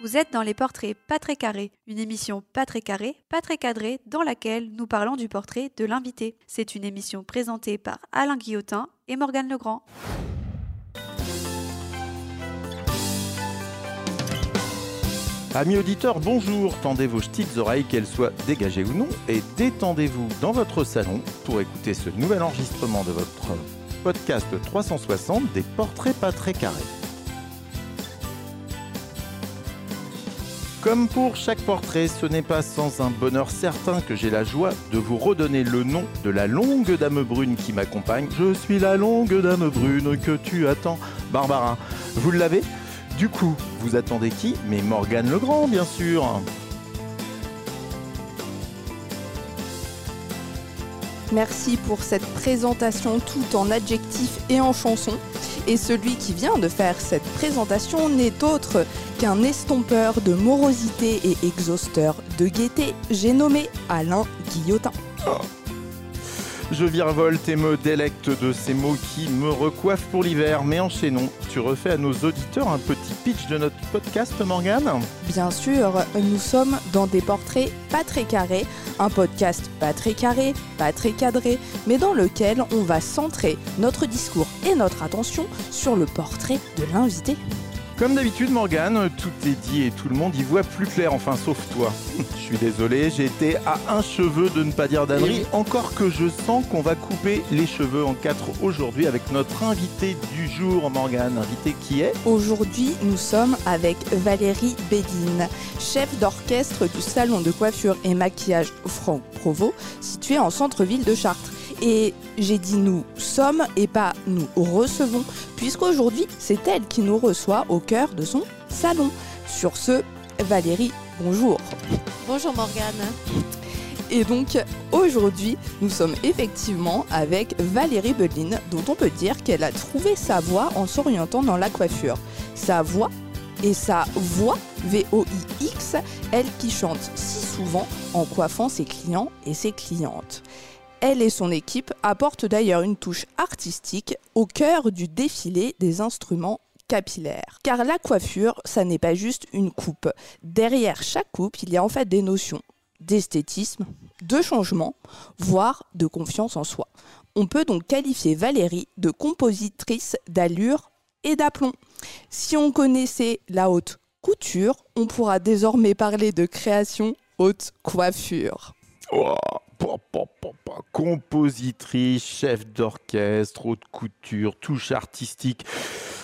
Vous êtes dans les portraits pas très carrés, une émission pas très carrée, pas très cadrée, dans laquelle nous parlons du portrait de l'invité. C'est une émission présentée par Alain Guillotin et Morgane Legrand. Amis auditeurs, bonjour. Tendez vos petites oreilles, qu'elles soient dégagées ou non, et détendez-vous dans votre salon pour écouter ce nouvel enregistrement de votre podcast 360 des portraits pas très carrés. Comme pour chaque portrait, ce n'est pas sans un bonheur certain que j'ai la joie de vous redonner le nom de la longue dame brune qui m'accompagne. Je suis la longue dame brune que tu attends, Barbara. Vous l'avez? Du coup, vous attendez qui? Mais Morgane Legrand, bien sûr. Merci pour cette présentation tout en adjectifs et en chansons. Et celui qui vient de faire cette présentation n'est autre qu'un estompeur de morosité et exhausteur de gaieté. J'ai nommé Alain Guillotin. Je virevolte et me délecte de ces mots qui me recoiffent pour l'hiver. Mais enchaînons, tu refais à nos auditeurs un petit pitch de notre podcast, Morgane Bien sûr, nous sommes dans des portraits pas très carrés, un podcast pas très carré, pas très cadré, mais dans lequel on va centrer notre discours et notre attention sur le portrait de l'invité. Comme d'habitude, Morgane, tout est dit et tout le monde y voit plus clair, enfin sauf toi. je suis désolé, j'ai été à un cheveu de ne pas dire d'ânerie, encore que je sens qu'on va couper les cheveux en quatre aujourd'hui avec notre invité du jour, Morgane. Invité qui est Aujourd'hui, nous sommes avec Valérie Béguine, chef d'orchestre du salon de coiffure et maquillage Franck Provo, situé en centre-ville de Chartres. Et j'ai dit nous sommes et pas nous recevons, puisqu'aujourd'hui c'est elle qui nous reçoit au cœur de son salon. Sur ce, Valérie, bonjour. Bonjour Morgane. Et donc aujourd'hui, nous sommes effectivement avec Valérie Beline, dont on peut dire qu'elle a trouvé sa voie en s'orientant dans la coiffure. Sa voix et sa voix, V-O-I-X, elle qui chante si souvent en coiffant ses clients et ses clientes. Elle et son équipe apportent d'ailleurs une touche artistique au cœur du défilé des instruments capillaires. Car la coiffure, ça n'est pas juste une coupe. Derrière chaque coupe, il y a en fait des notions d'esthétisme, de changement, voire de confiance en soi. On peut donc qualifier Valérie de compositrice d'allure et d'aplomb. Si on connaissait la haute couture, on pourra désormais parler de création haute coiffure. Compositrice, chef d'orchestre, haute couture, touche artistique.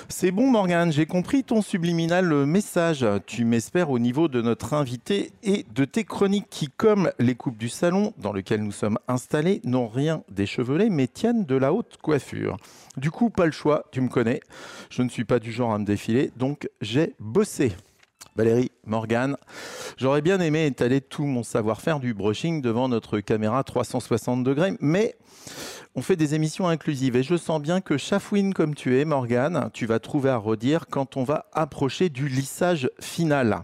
C'est bon Morgane, j'ai compris ton subliminal message. Tu m'espères au niveau de notre invité et de tes chroniques qui, comme les coupes du salon dans lequel nous sommes installés, n'ont rien d'échevelé mais tiennent de la haute coiffure. Du coup, pas le choix, tu me connais. Je ne suis pas du genre à me défiler, donc j'ai bossé. Valérie, Morgane, j'aurais bien aimé étaler tout mon savoir-faire du brushing devant notre caméra 360 degrés, mais on fait des émissions inclusives et je sens bien que chafouine comme tu es, Morgane, tu vas trouver à redire quand on va approcher du lissage final.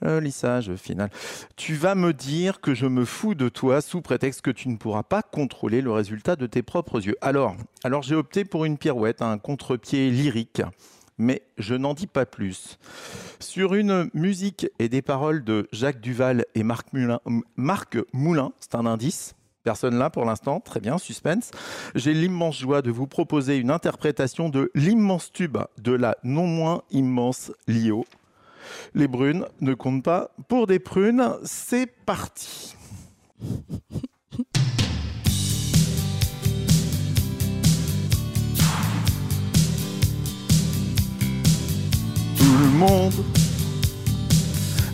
Le lissage final. Tu vas me dire que je me fous de toi sous prétexte que tu ne pourras pas contrôler le résultat de tes propres yeux. Alors, alors j'ai opté pour une pirouette, un contre-pied lyrique mais je n'en dis pas plus. Sur une musique et des paroles de Jacques Duval et Marc Moulin, Marc Moulin c'est un indice. Personne là pour l'instant, très bien, suspense. J'ai l'immense joie de vous proposer une interprétation de l'immense tube de la non moins immense Lio. Les brunes ne comptent pas pour des prunes, c'est parti. le monde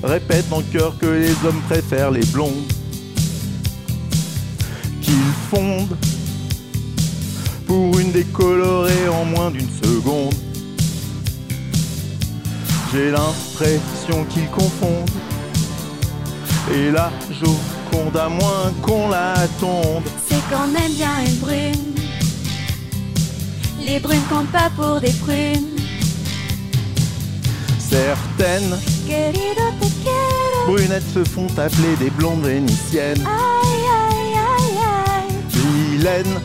répète en chœur que les hommes préfèrent les blondes, qu'ils fondent pour une décolorée en moins d'une seconde. J'ai l'impression qu'ils confondent et la joconde à moins qu'on la tonde. C'est quand même bien une brune. Les brunes comptent pas pour des prunes. Certaines brunettes se font appeler des blondes vénitiennes, vilaines,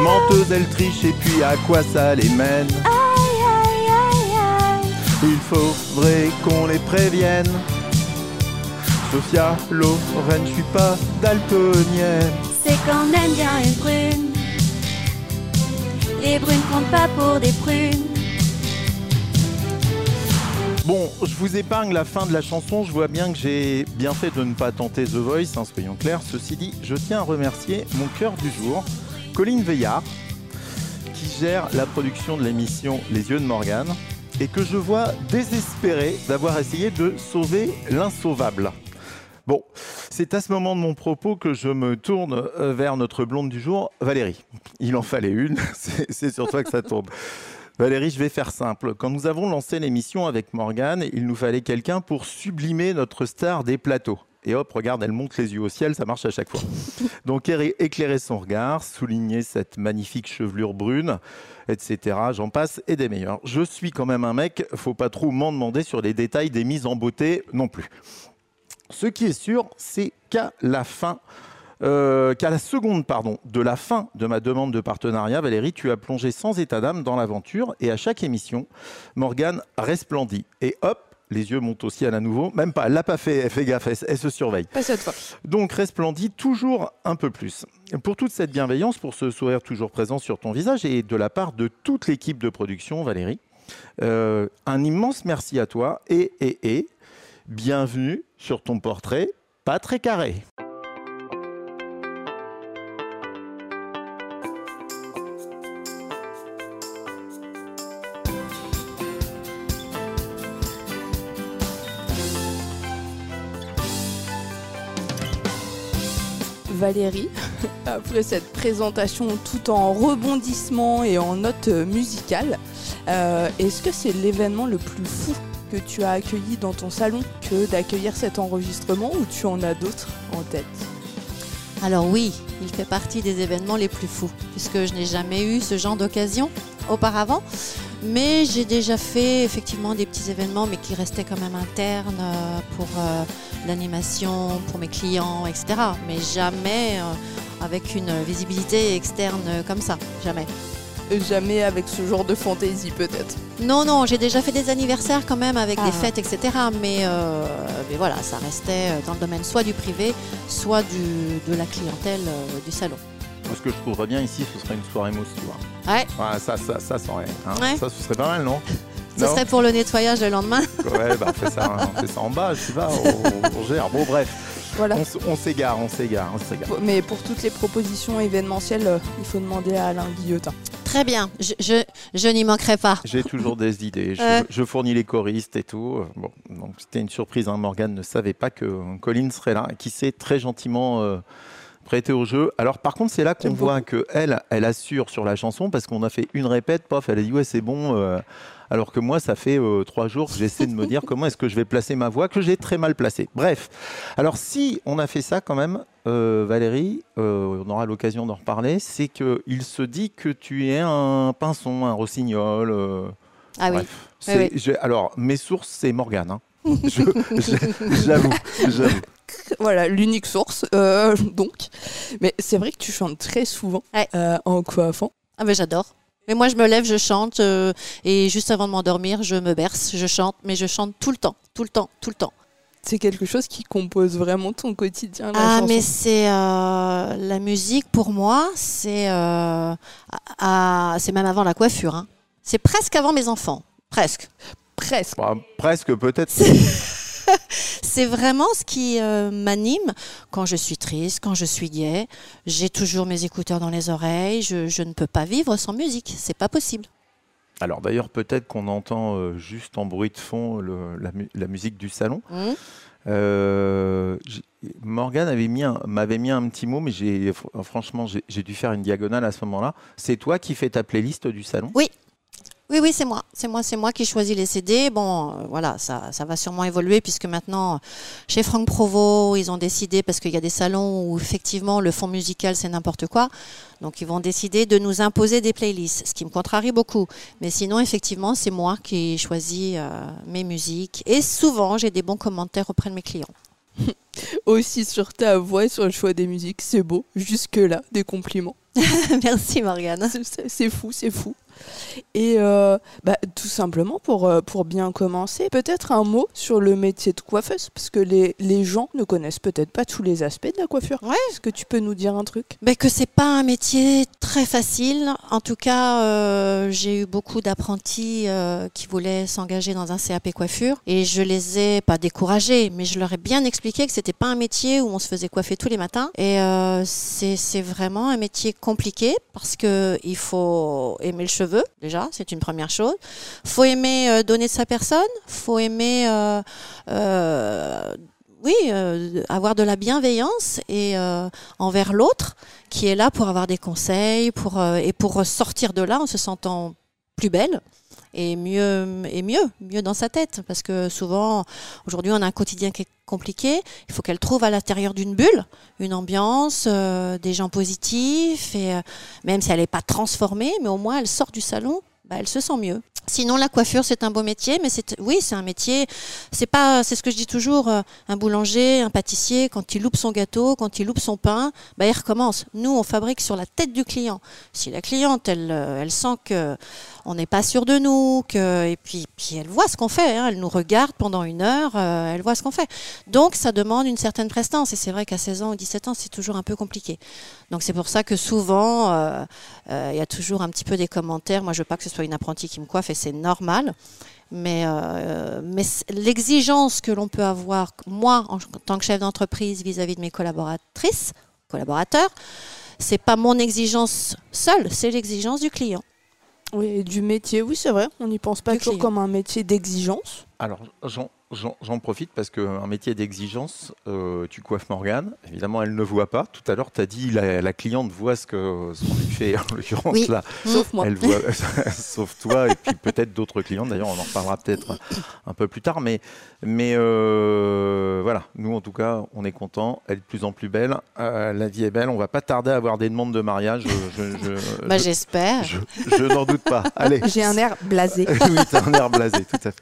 menteuses elles trichent et puis à quoi ça les mène? Il faudrait qu'on les prévienne. Sophia, Lorraine, je suis pas daltonienne. C'est qu'on aime bien une brune. Les brunes comptent pas pour des prunes. Bon, je vous épargne la fin de la chanson. Je vois bien que j'ai bien fait de ne pas tenter The Voice, hein, soyons clairs. Ceci dit, je tiens à remercier mon cœur du jour, Colline Veillard, qui gère la production de l'émission Les Yeux de Morgane et que je vois désespéré d'avoir essayé de sauver l'insauvable. Bon, c'est à ce moment de mon propos que je me tourne euh, vers notre blonde du jour, Valérie. Il en fallait une, c'est sur toi que ça tourne. Valérie, je vais faire simple. Quand nous avons lancé l'émission avec Morgane, il nous fallait quelqu'un pour sublimer notre star des plateaux. Et hop, regarde, elle monte les yeux au ciel, ça marche à chaque fois. Donc éclairer son regard, souligner cette magnifique chevelure brune, etc. J'en passe et des meilleurs. Je suis quand même un mec, faut pas trop m'en demander sur les détails des mises en beauté non plus. Ce qui est sûr, c'est qu'à la fin, euh, qu'à la seconde pardon, de la fin de ma demande de partenariat, Valérie, tu as plongé sans état d'âme dans l'aventure et à chaque émission, Morgane resplendit. Et hop, les yeux montent au ciel à nouveau. Même pas, elle l'a pas fait, elle fait gaffe, elle, elle se surveille. Pas cette fois. Donc resplendit toujours un peu plus. Pour toute cette bienveillance, pour ce sourire toujours présent sur ton visage et de la part de toute l'équipe de production, Valérie, euh, un immense merci à toi et, et, et bienvenue sur ton portrait pas très carré. Valérie, après cette présentation tout en rebondissement et en notes musicales, euh, est-ce que c'est l'événement le plus fou que tu as accueilli dans ton salon que d'accueillir cet enregistrement ou tu en as d'autres en tête? Alors oui, il fait partie des événements les plus fous, puisque je n'ai jamais eu ce genre d'occasion auparavant. Mais j'ai déjà fait effectivement des petits événements, mais qui restaient quand même internes euh, pour euh, l'animation, pour mes clients, etc. Mais jamais euh, avec une visibilité externe comme ça, jamais. Jamais avec ce genre de fantaisie peut-être. Non, non, j'ai déjà fait des anniversaires quand même avec Ah. des fêtes, etc. Mais, euh, mais voilà, ça restait dans le domaine soit du privé, soit du, de la clientèle euh, du salon. Ce que je trouverais bien ici, ce serait une soirée mousse, tu vois. Ouais. Ouais, ça, ça, ça, ça, aurait- hein. Ouais. ça, ce serait pas mal, non? Ce serait pour le nettoyage le lendemain. Ouais, bah, on fait ça, on fait ça en bas, je sais pas, on, on gère. Bon, bref, Voilà. on, on s'égare, on s'égare, on s'égare. Mais pour toutes les propositions événementielles, euh, il faut demander à Alain Guillotin. Très bien, je, je, je n'y manquerai pas. J'ai toujours des idées. Je, Euh. je fournis les choristes et tout. Euh, Bon, donc c'était une surprise. Hein. Morgane ne savait pas que Colline serait là, qui s'est très gentiment euh, prêté au jeu. Alors par contre, c'est là qu'on voit que elle, elle assure sur la chanson parce qu'on a fait une répète, pof, elle a dit ouais c'est bon. euh, alors que moi, ça fait euh, trois jours que j'essaie de me dire comment est-ce que je vais placer ma voix, que j'ai très mal placée. Bref, alors si on a fait ça quand même, euh, Valérie, on aura l'occasion d'en reparler, c'est qu'il se dit que tu es un pinson, un rossignol. Ah oui. Bref, oui. alors, mes sources, c'est Morgane. hein. J'avoue, j'avoue. Voilà, l'unique source, euh, donc. Mais c'est vrai que tu chantes très souvent Ouais. euh, en coiffant. Ah ben j'adore. Mais moi je me lève, je chante euh, et juste avant de m'endormir, je me berce, je chante, mais je chante tout le temps, tout le temps, tout le temps. C'est quelque chose qui compose vraiment ton quotidien, la Ah chanson. mais c'est euh, la musique pour moi, c'est euh, à- c'est même avant la coiffure. hein. C'est presque avant mes enfants, presque. Presque. Bah, presque, peut-être. C'est vraiment ce qui euh, m'anime quand je suis triste, quand je suis gaie. J'ai toujours mes écouteurs dans les oreilles. Je, je ne peux pas vivre sans musique. C'est pas possible. Alors, d'ailleurs, peut-être qu'on entend euh, juste en bruit de fond le- la, mu- la musique du salon. Hmm Euh, Morgane avait mis m'avait mis un petit mot, mais j'ai franchement, j'ai dû faire une diagonale à ce moment-là. C'est toi qui fais ta playlist du salon? Oui, oui, c'est moi. C'est moi, c'est moi qui choisis les CD. Bon, euh, voilà, ça, ça va sûrement évoluer puisque maintenant, chez Franck Provo, ils ont décidé, parce qu'il y a des salons où effectivement le fond musical c'est n'importe quoi, donc ils vont décider de nous imposer des playlists, ce qui me contrarie beaucoup. Mais sinon, effectivement, c'est moi qui choisis euh, mes musiques et souvent j'ai des bons commentaires auprès de mes clients. Aussi sur ta voix et sur le choix des musiques, c'est beau. Jusque-là, des compliments. Merci Morgane. C'est fou, c'est fou. Et euh, bah, tout simplement pour, euh, pour bien commencer, peut-être un mot sur le métier de coiffeuse, parce que les, les gens ne connaissent peut-être pas tous les aspects de la coiffure. Ouais. Est-ce que tu peux nous dire un truc? Mais que c'est pas un métier très facile. En tout cas, euh, j'ai eu beaucoup d'apprentis euh, qui voulaient s'engager dans un CAP coiffure et je les ai pas découragés, mais je leur ai bien expliqué que c'était pas un métier où on se faisait coiffer tous les matins. Et c'est c'est vraiment un métier compliqué parce que il faut aimer le cheveu déjà, c'est une première chose. Faut aimer euh, donner de sa personne. Faut aimer euh, euh, oui, avoir de la bienveillance et envers l'autre qui est là pour avoir des conseils pour, et pour sortir de là en se sentant plus belle et mieux et mieux mieux dans sa tête parce que souvent aujourd'hui on a un quotidien qui est compliqué il faut qu'elle trouve à l'intérieur d'une bulle une ambiance euh, des gens positifs et euh, même si elle n'est pas transformée mais au moins elle sort du salon bah, elle se sent mieux Sinon, la coiffure, c'est un beau métier, mais c'est oui, c'est un métier. C'est pas, c'est ce que je dis toujours. euh, Un boulanger, un pâtissier, quand il loupe son gâteau, quand il loupe son pain, bah, il recommence. Nous, on fabrique sur la tête du client. Si la cliente, elle, elle sent que on n'est pas sûr de nous, que et puis, puis elle voit ce qu'on fait. hein, elle nous regarde pendant une heure, euh, elle voit ce qu'on fait. Donc, ça demande une certaine prestance. Et c'est vrai qu'à 16 ans ou 17 ans, c'est toujours un peu compliqué. Donc, c'est pour ça que souvent, euh, euh, il y a toujours un petit peu des commentaires. Moi, je veux pas que ce soit une apprentie qui me coiffe et c'est normal. Mais, mais l'exigence que l'on peut avoir, moi, en tant que chef d'entreprise, vis-à-vis de mes collaboratrices, collaborateurs, c'est pas mon exigence seule, c'est l'exigence du client. Oui, et du métier, oui, c'est vrai. On n'y pense pas Du toujours client. comme un métier d'exigence. Alors, j'en- profite parce qu'un métier d'exigence, euh, tu coiffes Morgane. Évidemment, elle ne voit pas. Tout à l'heure, tu as dit la, la cliente voit ce qu'on lui fait. En l'occurrence, Oui. là, Sauf moi. elle voit, sauf toi et puis peut-être d'autres clientes. D'ailleurs, on en reparlera peut-être un peu plus tard. Mais, mais euh, voilà, nous, en tout cas, on est contents. Elle est de plus en plus belle. Euh, la vie est belle. On va pas tarder à avoir des demandes de mariage. Je, je- je- Bah, je- j'espère. je- je n'en doute pas. Allez. J'ai un air blasé. oui, t'as un air blasé, tout à fait.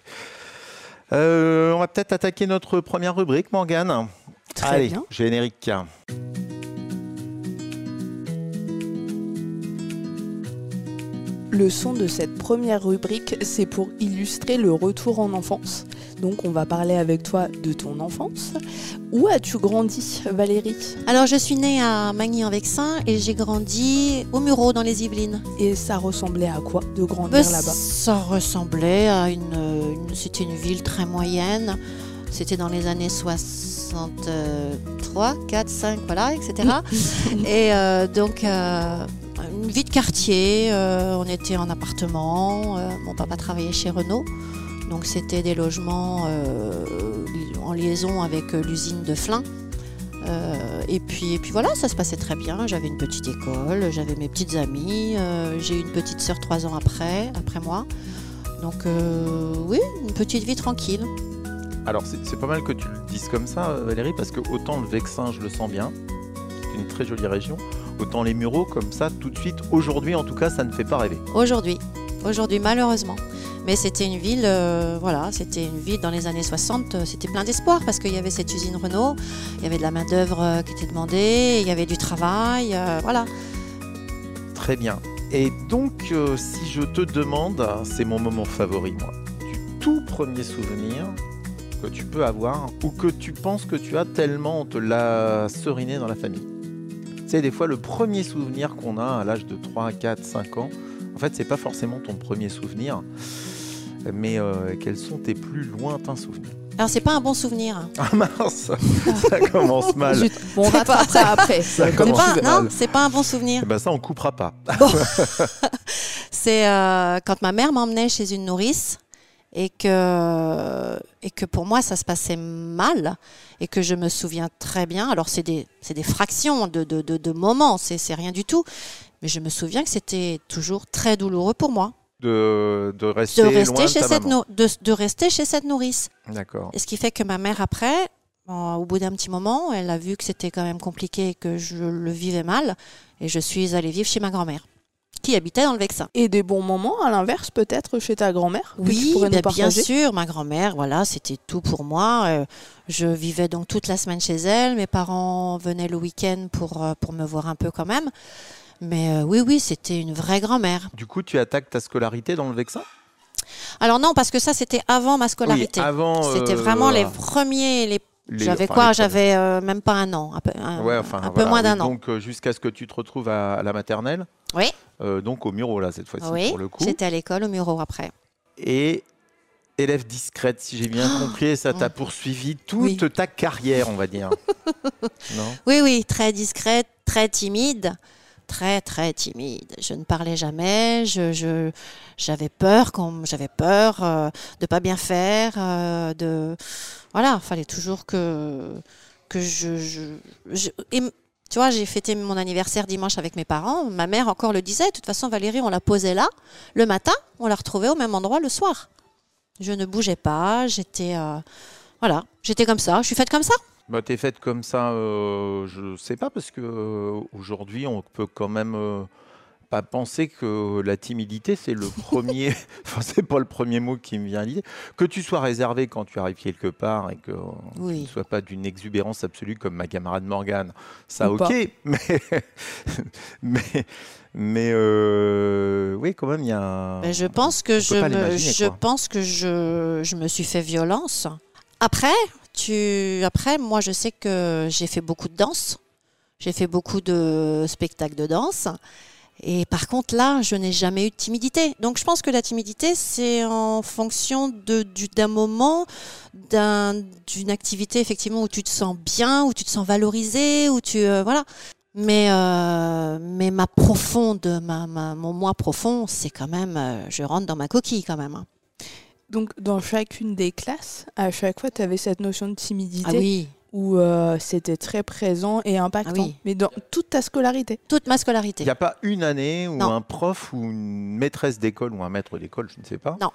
Euh, on va peut-être attaquer notre première rubrique, Morgane. Très Allez, bien. générique. Le son de cette première rubrique, c'est pour illustrer le retour en enfance. Donc on va parler avec toi de ton enfance. Où as-tu grandi, Valérie? Alors, je suis née à Magny-en-Vexin et j'ai grandi au Murau dans les Yvelines. Et ça ressemblait à quoi de Bah, grandir là-bas? ça ressemblait à une, une- c'était une ville très moyenne. C'était dans les années 63, 4, 5, voilà, etc. et euh, donc, euh, une vie de quartier. euh, on était en appartement. euh, mon papa travaillait chez Renault. Donc, c'était des logements euh, en liaison avec l'usine de Flins. Et, puis, et puis voilà, ça se passait très bien. J'avais une petite école, j'avais mes petites amies. J'ai eu une petite sœur trois ans après, après moi. Donc oui, une petite vie tranquille. Alors, c'est pas mal que tu le dises comme ça, Valérie, parce que autant le Vexin, je le sens bien. C'est une très jolie région. Autant les Mureaux, comme ça, tout de suite, aujourd'hui en tout cas, ça ne fait pas rêver. Aujourd'hui, aujourd'hui malheureusement. Mais c'était une ville, euh, voilà, c'était une ville dans les années 60, euh, c'était plein d'espoir parce qu'il y avait cette usine Renault, il y avait de la main-d'œuvre euh, qui était demandée, il y avait du travail, euh, voilà. Très bien. Et donc, euh, si je te demande, c'est mon moment favori, moi, du tout premier souvenir que tu peux avoir ou que tu penses que tu as tellement on te l'a seriné dans la famille. Sais, des fois, le premier souvenir qu'on a à l'âge de 3, 4, 5 ans, en fait, c'est pas forcément ton premier souvenir, mais euh, quels sont tes plus lointains souvenirs? Alors c'est pas un bon souvenir. Ah mince, ça commence mal. Bon, on va pas- ça après. Ça commence pas, mal. non, c'est pas un bon souvenir. Eh ben ça, on coupera pas. C'est euh, quand ma mère m'emmenait chez une nourrice et que, et que pour moi ça se passait mal et que je me souviens très bien. Alors c'est des, des fractions de, de, de, de moments, c'est, rien du tout. Mais je me souviens que c'était toujours très douloureux pour moi De, de rester, de rester, chez ta cette maman. de, de rester chez cette nourrice. D'accord. Et ce qui fait que ma mère après, au bout d'un petit moment, elle a vu que c'était quand même compliqué et que je le vivais mal. Et je suis allée vivre chez ma grand-mère, qui habitait dans le Vexin. Et des bons moments, à l'inverse, peut-être chez ta grand-mère Oui, bah, bien sûr, ma grand-mère, voilà, c'était tout pour moi. Euh, je vivais donc toute la semaine chez elle. Mes parents venaient le week-end pour, euh, pour me voir un peu quand même. Mais euh, oui, oui, c'était une vraie grand-mère. Du coup, tu attaques ta scolarité dans le Vexin? Alors non, parce que ça, c'était avant ma scolarité. Oui, avant. C'était euh, vraiment les premiers. Les... J'avais enfin, quoi J'avais euh, même pas un an, un peu, un, Ouais, enfin, un peu voilà, moins d'un an. Donc, euh, jusqu'à ce que tu te retrouves à, à la maternelle. Oui. Euh, donc, au Muro, là, cette fois-ci, oui, pour le coup. j'étais à l'école au Muro après. Et élève discrète, si j'ai bien compris, et ça t'a poursuivi toute Oui. ta carrière, on va dire. non? Oui, oui, très discrète, très timide. Très, très timide. Je ne parlais jamais. Je, j'avais peur, j'avais peur euh, de pas bien faire. euh, de, voilà, fallait toujours que, que je. tu vois, j'ai fêté mon anniversaire dimanche avec mes parents. Ma mère encore le disait. De toute façon, Valérie, on la posait là le matin. On la retrouvait au même endroit le soir. Je ne bougeais pas. J'étais. euh, voilà, j'étais comme ça. Je suis faite comme ça. Bah, T'es faite comme ça, euh, je sais pas, parce que euh, aujourd'hui, on peut quand même euh, pas penser que la timidité, c'est le premier. enfin, c'est pas le premier mot qui me vient à l'idée. Que tu sois réservé quand tu arrives quelque part et que Oui. tu ne sois pas d'une exubérance absolue comme ma camarade Morgane, ça, Ou ok. pas. Mais, mais, mais euh, oui, quand même, il y a. un- Mais je pense que je me, je quoi. pense que je, je me suis fait violence. Après, après, moi, je sais que j'ai fait beaucoup de danse. J'ai fait beaucoup de spectacles de danse. Et par contre, là, je n'ai jamais eu de timidité. Donc, je pense que la timidité, c'est en fonction d'un moment, d'un- d'une activité, effectivement, où tu te sens bien, où tu te sens valorisé, où tu. euh, voilà. Mais, euh, mais ma profonde, mon moi profond, c'est quand même. euh, je rentre dans ma coquille quand même. hein. Donc, dans chacune des classes, à chaque fois, tu avais cette notion de timidité Ah oui, où euh, c'était très présent et impactant. Ah oui. Mais dans toute ta scolarité. toute ma Il scolarité. n'y a pas une année où Non. un prof ou une maîtresse d'école ou un maître d'école, je ne sais pas, Non.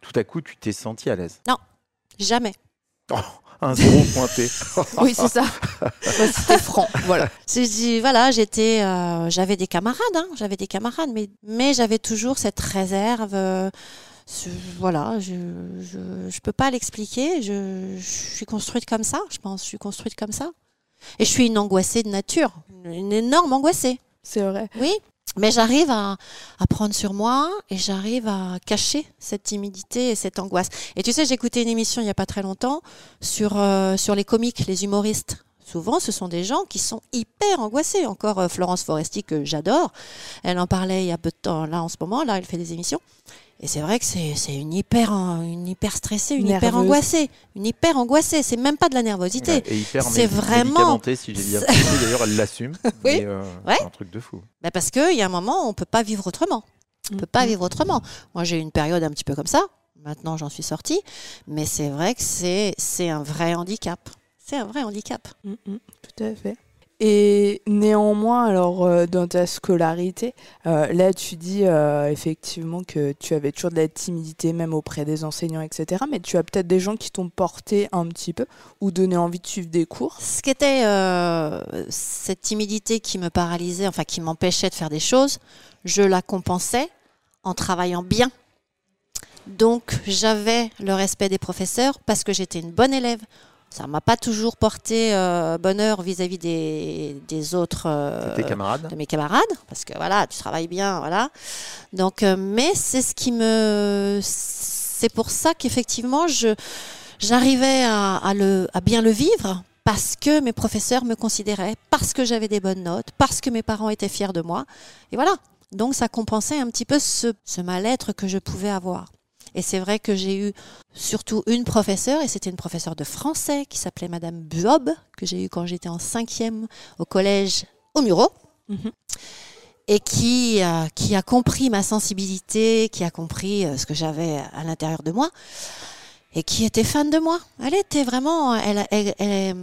tout à coup, tu t'es senti à l'aise? Jamais. Un zéro pointé. Oui, c'est ça. C'était franc. Voilà. Voilà, j'étais, euh, j'avais des camarades, hein, j'avais des camarades, mais, mais j'avais toujours cette réserve. euh, voilà, je, je, je peux pas l'expliquer. Je, je suis construite comme ça, je pense. Je suis construite comme ça. Et je suis une angoissée de nature, une énorme angoissée. C'est vrai. Oui, mais j'arrive à, à prendre sur moi et j'arrive à cacher cette timidité et cette angoisse. Et tu sais, j'ai écouté une émission il n'y a pas très longtemps sur, euh, sur les comiques, les humoristes. Souvent, ce sont des gens qui sont hyper angoissés. Encore euh, Florence Foresti, que j'adore, elle en parlait il y a peu de temps, là en ce moment, là elle fait des émissions. Et c'est vrai que c'est c'est une hyper, en- une hyper stressée, une hyper angoissée. Une hyper angoissée, c'est même pas de la nervosité. Et hyper C'est vraiment- si j'ai bien compris. D'ailleurs, elle l'assume. Oui. euh, Ouais. C'est un truc de fou. Bah, parce qu'il y a un moment, on ne peut pas vivre autrement. On ne peut pas Mhm. vivre autrement. Moi, j'ai eu une période un petit peu comme ça. Maintenant, j'en suis sortie. Mais c'est vrai que c'est c'est un vrai handicap. C'est un vrai handicap. Mm, mm, tout à fait. Et néanmoins, alors euh, dans ta scolarité, euh, là tu dis euh, effectivement que tu avais toujours de la timidité même auprès des enseignants, etc. Mais tu as peut-être des gens qui t'ont porté un petit peu ou donné envie de suivre des cours. Ce qui était euh, cette timidité qui me paralysait, enfin qui m'empêchait de faire des choses, je la compensais en travaillant bien. Donc j'avais le respect des professeurs parce que j'étais une bonne élève. Ça m'a pas toujours porté euh, bonheur vis-à-vis des, des autres euh, Tes camarades de mes camarades, parce que voilà, tu travailles bien, voilà. Donc, euh, mais c'est ce qui me, c'est pour ça qu'effectivement, je, j'arrivais à, à le, à bien le vivre parce que mes professeurs me considéraient, parce que j'avais des bonnes notes, parce que mes parents étaient fiers de moi, et voilà. Donc, ça compensait un petit peu ce, ce mal-être que je pouvais avoir. Et c'est vrai que j'ai eu surtout une professeure, et c'était une professeure de français qui s'appelait Madame Buob, que j'ai eu quand j'étais en cinquième au collège au Muro, Mhm. et qui, a- qui a compris ma sensibilité, qui a compris euh, ce que j'avais à l'intérieur de moi, et qui était fan de moi. Elle était vraiment, elle, elle, elle,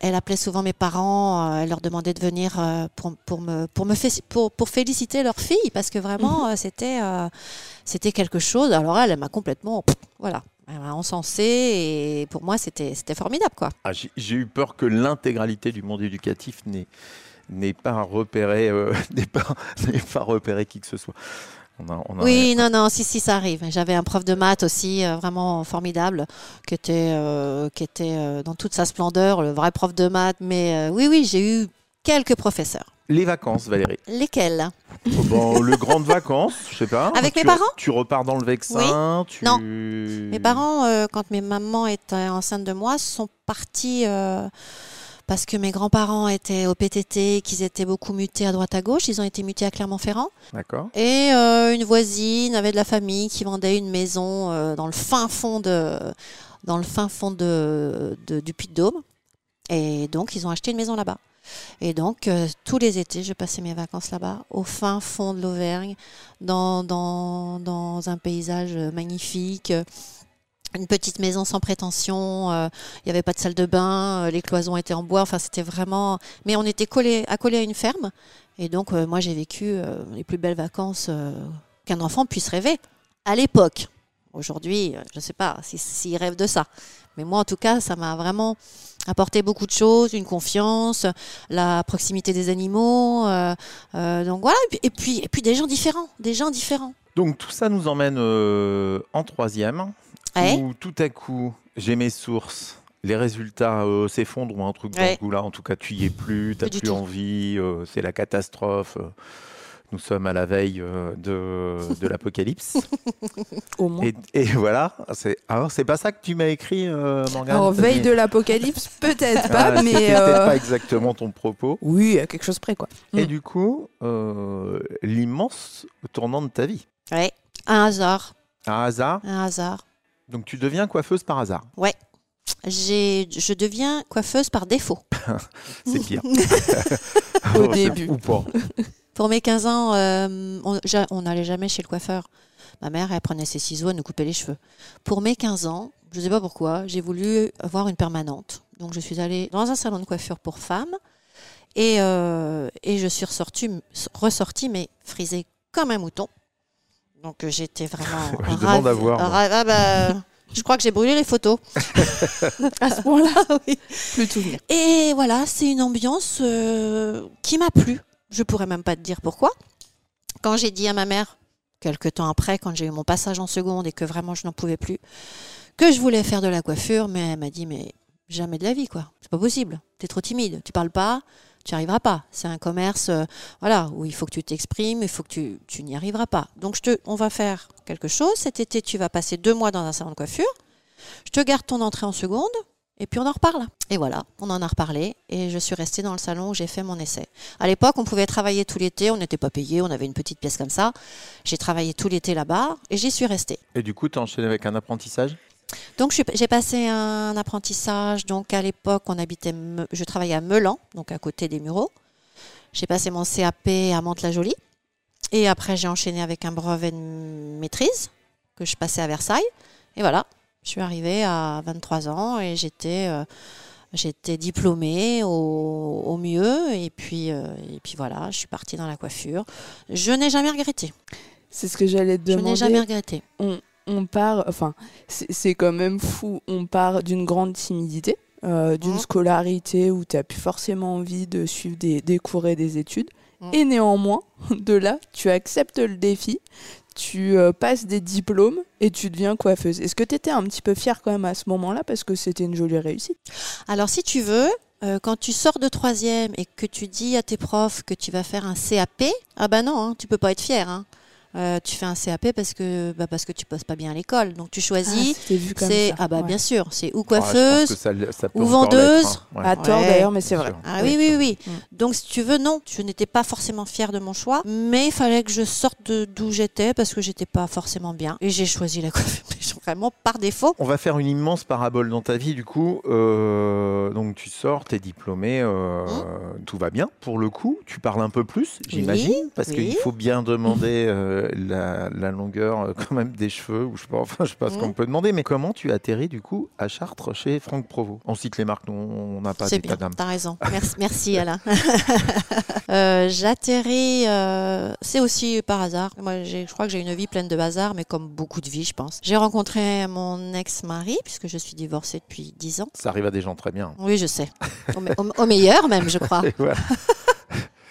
elle appelait souvent mes parents, euh, elle leur demandait de venir euh, pour, pour, me, pour, me fé- pour, pour féliciter leur fille, parce que vraiment, euh, c'était, euh, c'était quelque chose. Alors elle, elle m'a complètement, voilà, elle m'a encensée, et pour moi, c'était, c'était formidable, quoi. Ah, j'ai j'ai eu peur que l'intégralité du monde éducatif n'ait n'ait pas repéré, euh, n'ait pas, n'ait pas repéré qui que ce soit. On a, on a- Oui, non, non, si, si, ça arrive. J'avais un prof de maths aussi, euh, vraiment formidable, qui était, euh, qui était euh, dans toute sa splendeur, le vrai prof de maths. Mais oui, oui, j'ai eu quelques professeurs. Les vacances, Valérie. Lesquelles? Oh, bon, le grande vacances, je sais pas. Avec Tu- mes parents? Tu repars dans le Vexin tu... Non. Mes parents, quand mes mamans étaient enceintes de moi, sont partis parce que mes grands-parents étaient au PTT, qu'ils étaient beaucoup mutés à droite à gauche. Ils ont été mutés à Clermont-Ferrand. D'accord. Et euh, une voisine avait de la famille qui vendait une maison euh, dans le fin fond de, dans le fin fond de, de- du Puy-de-Dôme. Et donc, ils ont acheté une maison là-bas. Et donc, euh, tous les étés, je passais mes vacances là-bas, au fin fond de l'Auvergne, dans, dans, dans un paysage magnifique. Une petite maison sans prétention, euh, il n'y avait pas de salle de bain, euh, les cloisons étaient en bois, enfin c'était vraiment... Mais on était collés, accolés à une ferme, et donc euh, moi j'ai vécu les plus belles vacances qu'un enfant puisse rêver, à l'époque. Aujourd'hui, je ne sais pas s'il rêve de ça, mais moi en tout cas, ça m'a vraiment apporté beaucoup de choses, une confiance, la proximité des animaux, donc voilà, et puis, et puis, et puis des gens différents, des gens différents. Donc tout ça nous emmène en troisième, Ouais. où tout à coup, j'ai mes sources. Les résultats euh, s'effondrent ou un truc dans Ouais. ce goût-là. En tout cas, tu y es plus, tu n'as Plus tout. envie, euh, c'est la catastrophe. Nous sommes à la veille euh, de, de l'apocalypse. Au moins. et, et voilà, c'est ah, c'est pas ça que tu m'as écrit, euh, Morgane? Alors, veille de l'apocalypse, peut-être Ah, pas, mais. c'était euh, peut-être pas exactement ton propos. Oui, à quelque chose près, quoi. Et Mm. du coup, l'immense tournant de ta vie. Ouais. Un hasard, Un hasard? un hasard. Donc tu deviens coiffeuse par hasard. J'ai, je deviens coiffeuse par défaut. C'est pire. Au début. Ou pas. Pour mes 15 ans, euh, on n'allait jamais chez le coiffeur. Ma mère, elle prenait ses ciseaux, elle nous coupait les cheveux. Pour mes 15 ans, je ne sais pas pourquoi, j'ai voulu avoir une permanente. Donc je suis allée dans un salon de coiffure pour femmes et, euh, et je suis ressortie, ressortie, mais frisée comme un mouton. Donc euh, j'étais vraiment. Je demande à ravie- voir, ah bah, je crois que j'ai brûlé les photos. À ce point-là, Oui. plus souvenirs. Et voilà, c'est une ambiance euh, qui m'a plu. Je pourrais même pas te dire pourquoi. Quand j'ai dit à ma mère, quelques temps après, quand j'ai eu mon passage en seconde et que vraiment je n'en pouvais plus, que je voulais faire de la coiffure, mais elle m'a dit mais jamais de la vie quoi, c'est pas possible. T'es trop timide, tu parles pas, tu n'y arriveras pas. C'est un commerce, euh, voilà, où il faut que tu t'exprimes, il faut que tu, tu n'y arriveras pas. Donc je te, on va faire quelque chose. Cet été, tu vas passer deux mois dans un salon de coiffure. Je te garde ton entrée en seconde. Et puis on en reparle. Et voilà, on en a reparlé et je suis restée dans le salon où j'ai fait mon essai. À l'époque, on pouvait travailler tout l'été, on n'était pas payé, on avait une petite pièce comme ça. J'ai travaillé tout l'été là-bas et j'y suis restée. Et du coup, tu as enchaîné avec un apprentissage? Donc je j'ai passé un apprentissage. Donc à l'époque, on habitait, je travaillais à Melan, donc à côté des Mureaux. J'ai passé mon CAP à Mantes-la-Jolie. Et après, j'ai enchaîné avec un brevet de maîtrise que je passais à Versailles. Et voilà, je suis arrivée à 23 ans et j'étais euh, j'étais diplômée au, au mieux. Et puis, euh, et puis voilà, je suis partie dans la coiffure. Je n'ai jamais regretté. C'est ce que j'allais te Je demander. n'ai jamais regretté. on part, enfin, c'est quand même fou. On part d'une grande timidité, euh, d'une Mhm. scolarité où tu n'as plus forcément envie de suivre des, des cours et des études. Mhm. Et néanmoins, de là, tu acceptes le défi, tu euh, passes des diplômes et tu deviens coiffeuse. Est-ce que tu étais un petit peu fière quand même à ce moment-là parce que c'était une jolie réussite? Alors, si tu veux, euh, quand tu sors de troisième et que tu dis à tes profs que tu vas faire un CAP, ah bah non, hein, tu peux pas être fier. hein. Euh, tu fais un CAP parce que bah parce que tu passes pas bien à l'école. Donc tu choisis. c'était vu comme c'est ça. ah bah Ouais. bien sûr, c'est ou coiffeuse. ça, ça ou vendeuse. hein. Ouais. À tort Ouais, d'ailleurs, mais c'est vrai. Ah oui, oui, oui. Mm. Donc, si tu veux, non, je n'étais pas forcément fière de mon choix, mais il fallait que je sorte de- d'où j'étais parce que j'étais pas forcément bien. Et j'ai choisi la coiffure vraiment par défaut. On va faire une immense parabole dans ta vie, du coup. Euh, donc, tu sors, tu es diplômé, euh, tout va bien. Pour le coup, tu parles un peu plus, j'imagine, parce oui. qu'il faut bien demander euh, la, la longueur euh, quand même des cheveux, ou je sais pas, enfin, je sais pas ce qu'on peut demander. Mais comment tu atterris, du coup, à Chartres chez Franck Provost? On cite les marques, nous, on n'a pas C'est d'état bien, d'âme. t'as raison. Merci, merci Alain. Euh, J'atterris, euh, c'est aussi par hasard. Moi, je crois que j'ai une vie pleine de bazar, mais comme beaucoup de vies, je pense. J'ai rencontré mon ex-mari, puisque je suis divorcée depuis 10 ans. Ça arrive à des gens très bien. Oui, je sais. Au, me- au- au meilleur même, je crois.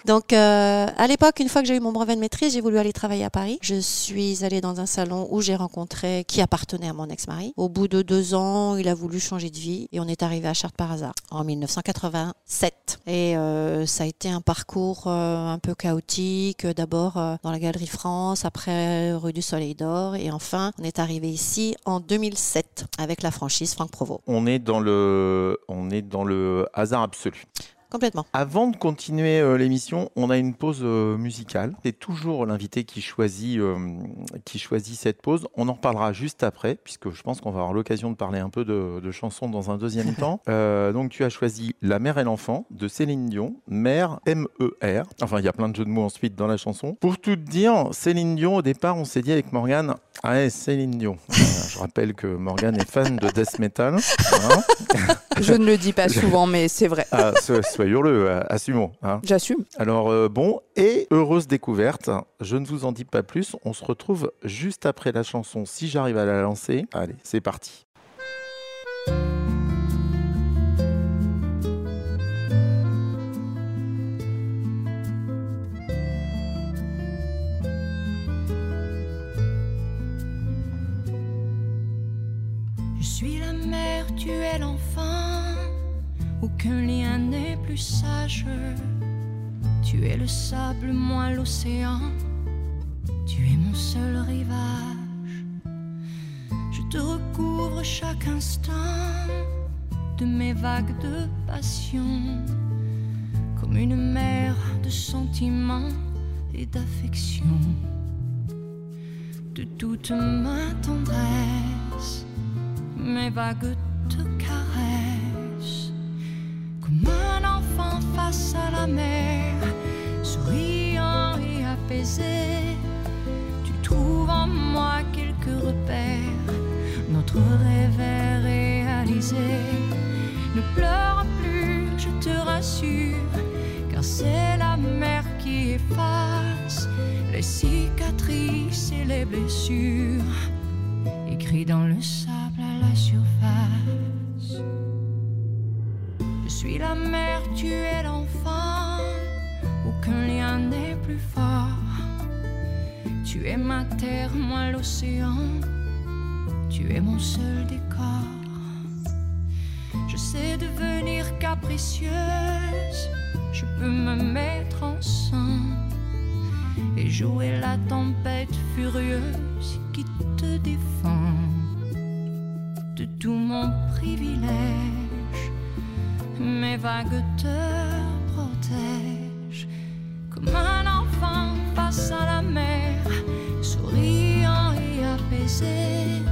Donc, euh, à l'époque, une fois que j'ai eu mon brevet de maîtrise, j'ai voulu aller travailler à Paris. Je suis allée dans un salon où j'ai rencontré qui appartenait à mon ex-mari. Au bout de deux ans, il a voulu changer de vie et on est arrivé à Chartres par hasard en 1987. Et euh, ça a été un parcours euh, un peu chaotique. D'abord dans la Galerie France, après rue du Soleil d'Or et enfin, on est arrivé ici en 2007 avec la franchise Franck Provo. On est dans le, on est dans le hasard absolu. Complètement. Avant de continuer euh, l'émission, on a une pause euh, musicale. C'est toujours l'invité qui choisit, euh, qui choisit cette pause. On en reparlera juste après, puisque je pense qu'on va avoir l'occasion de parler un peu de, de chansons dans un deuxième temps. Donc tu as choisi La mère et l'enfant de Céline Dion, mère M-E-R. Enfin, il y a plein de jeux de mots ensuite dans la chanson. Pour tout te dire, Céline Dion, au départ, on s'est dit avec Morgane, ah ouais, Céline Dion. Je rappelle que Morgane est fan de death metal. Hein Je ne le dis pas souvent, mais c'est vrai. ah, so- soyons-le, euh, assumons. hein. J'assume. Alors euh, bon, et heureuse découverte, je ne vous en dis pas plus, on se retrouve juste après la chanson si j'arrive à la lancer. Allez, c'est parti. Je suis la mère, tu es l'enfant. Aucun lien n'est plus sage. Tu es le sable, moi l'océan. Tu es mon seul rivage. Je te recouvre chaque instant de mes vagues de passion. Comme une mer de sentiments et d'affection. De toute ma tendresse mes vagues te caressent face à la mer, souriant et apaisé. Tu trouves en moi quelques repères, notre rêve est réalisé. Ne pleure plus, je te rassure, car c'est la mer qui efface les cicatrices et les blessures écrit dans le sable la mère, tu es l'enfant, aucun lien n'est plus fort. Tu es ma terre, moi l'océan, tu es mon seul décor. Je sais devenir capricieuse, je peux me mettre en sang et jouer la tempête furieuse qui te défend de tout mon privilège. Mes vagues te protègent comme un enfant face à la mer, souriant et apaisé.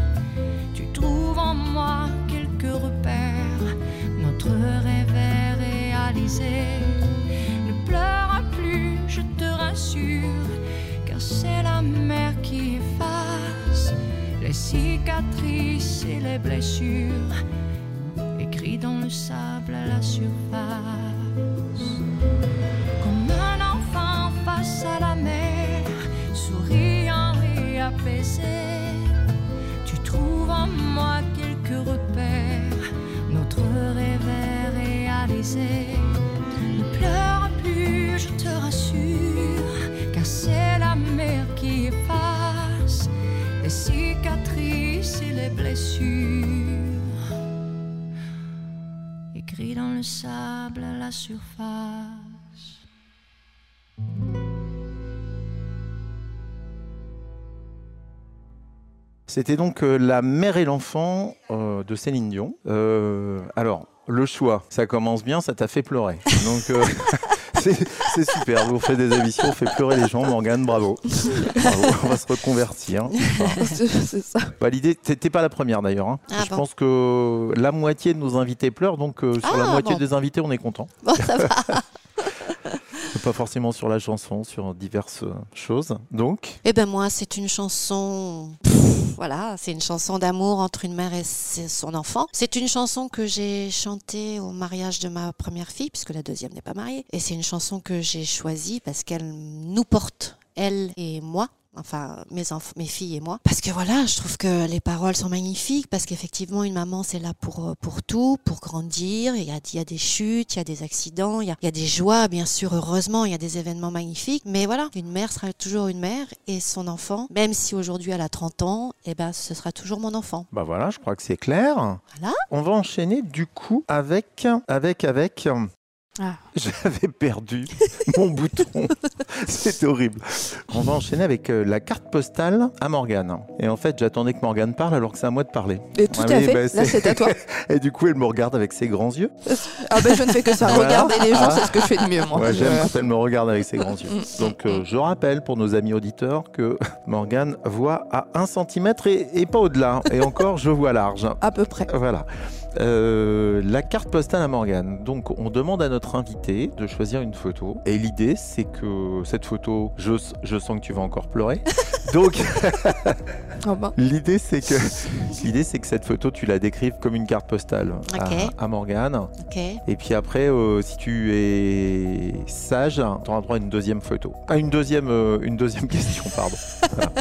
Tu trouves en moi quelques repères, notre rêve est réalisé. Ne pleure plus, je te rassure, car c'est la mer qui efface les cicatrices et les blessures, sable à la surface. Comme un enfant face à la mer, souriant et apaisé, tu trouves en moi quelques repères, notre rêve est réalisé. Ne pleure plus, je te rassure, car c'est la mer qui efface les cicatrices et les blessures. Le sable à la surface. C'était donc euh, La mère et l'enfant euh, de Céline Dion. Euh, alors, le choix, ça commence bien, ça t'a fait pleurer. c'est super. Vous faites des émissions, on fait pleurer les gens. Morgane, bravo. Bravo, On va se reconvertir. C'est ça. bah, L'idée, t'es pas la première d'ailleurs. hein. Ah Je bon. pense que la moitié de nos invités pleurent, donc euh, sur la Ah, moitié bon. des invités, on est content. Bon, ça va. Pas forcément sur la chanson, sur diverses euh, choses. Donc, Eh ben moi, c'est une chanson. voilà, c'est une chanson d'amour entre une mère et son enfant. C'est une chanson que j'ai chantée au mariage de ma première fille, puisque la deuxième n'est pas mariée. Et c'est une chanson que j'ai choisie parce qu'elle nous porte, elle et moi. Enfin mes filles et moi, parce que voilà, je trouve que les paroles sont magnifiques, parce qu'effectivement une maman c'est là pour euh, pour tout, pour grandir. Il y a, il y a des chutes, il y a des accidents, il y a, il y a des joies, bien sûr, heureusement, il y a des événements magnifiques, mais voilà, une mère sera toujours une mère et son enfant, même si aujourd'hui elle a 30 ans, eh ben ce sera toujours mon enfant. Bah voilà, je crois que c'est clair. Voilà. On va enchaîner du coup avec, avec, avec. Ah. J'avais perdu mon bouton. C'est horrible. On va enchaîner avec euh, la carte postale à Morgane. Et en fait, j'attendais que Morgane parle alors que c'est à moi de parler. Et tout Ah à fait. bah, Là, c'est- à toi. Et du coup, elle me regarde avec ses grands yeux. Ah ben, je ne fais que ça. Regarder les gens, Ah. c'est ce que je fais de mieux, moi. Ouais, j'aime Je- quand elle me regarde avec ses grands yeux. Mm, Donc, mm, euh, je rappelle pour nos amis auditeurs que Morgane voit à 1 cm et, et pas au-delà. Et encore, je vois large. À peu près. Voilà. Euh, la carte postale à Morgane. Donc, on demande à notre invité de choisir une photo. Et l'idée, c'est que cette photo, je, je sens que tu vas encore pleurer. Donc, Ah ben. l'idée, c'est que l'idée, c'est que cette photo, tu la décrives comme une carte postale à, à Morgane. Et puis après, euh, si tu es sage, tu auras droit à une deuxième photo. Ah, une deuxième, euh, une deuxième question, pardon. Voilà.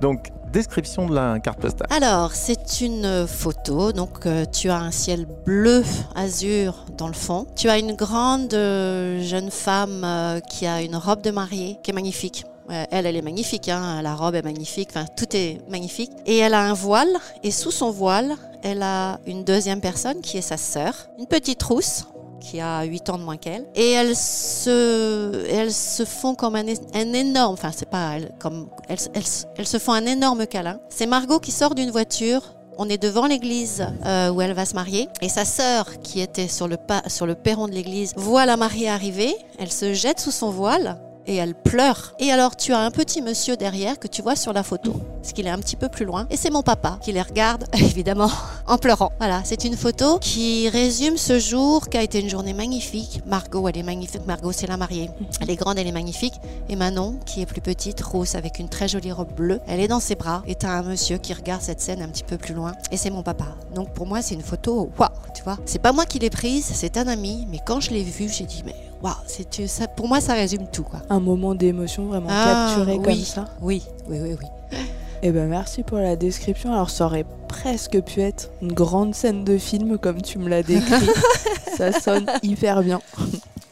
Donc, description de la carte postale. Alors, c'est une photo. Donc, euh, tu as un ciel bleu azur dans le fond. Tu as une grande euh, jeune femme euh, qui a une robe de mariée qui est magnifique. Elle, elle est magnifique. hein. La robe est magnifique. Enfin, tout est magnifique. Et elle a un voile. Et sous son voile, elle a une deuxième personne qui est sa sœur. Une petite rousse qui a 8 ans de moins qu'elle. Et elles se, elles se font comme un, un énorme, enfin c'est pas elles, comme elles, elles, elles se font un énorme câlin. C'est Margot qui sort d'une voiture. On est devant l'église euh, où elle va se marier et sa sœur qui était sur le, pas, sur le perron de l'église voit la mariée arriver. Elle se jette sous son voile et elle pleure. Et alors tu as un petit monsieur derrière que tu vois sur la photo, parce qu'il est un petit peu plus loin. Et c'est mon papa qui les regarde, évidemment, en pleurant. Voilà, c'est une photo qui résume ce jour qui a été une journée magnifique. Margot, elle est magnifique. Margot, c'est la mariée. Elle est grande, elle est magnifique. Et Manon, qui est plus petite, rousse, avec une très jolie robe bleue, elle est dans ses bras. Et t'as un monsieur qui regarde cette scène un petit peu plus loin. Et c'est mon papa. Donc pour moi, c'est une photo, waouh, tu vois. C'est pas moi qui l'ai prise, c'est un ami. Mais quand je l'ai vue, j'ai dit, mais waouh, c'est ça. Pour moi, ça résume tout, quoi. Un moment d'émotion vraiment Ah, capturé comme oui. ça. Oui, oui, oui, oui. Eh ben merci pour la description. Alors ça aurait presque pu être une grande scène de film comme tu me l'as décrit. ça sonne hyper bien.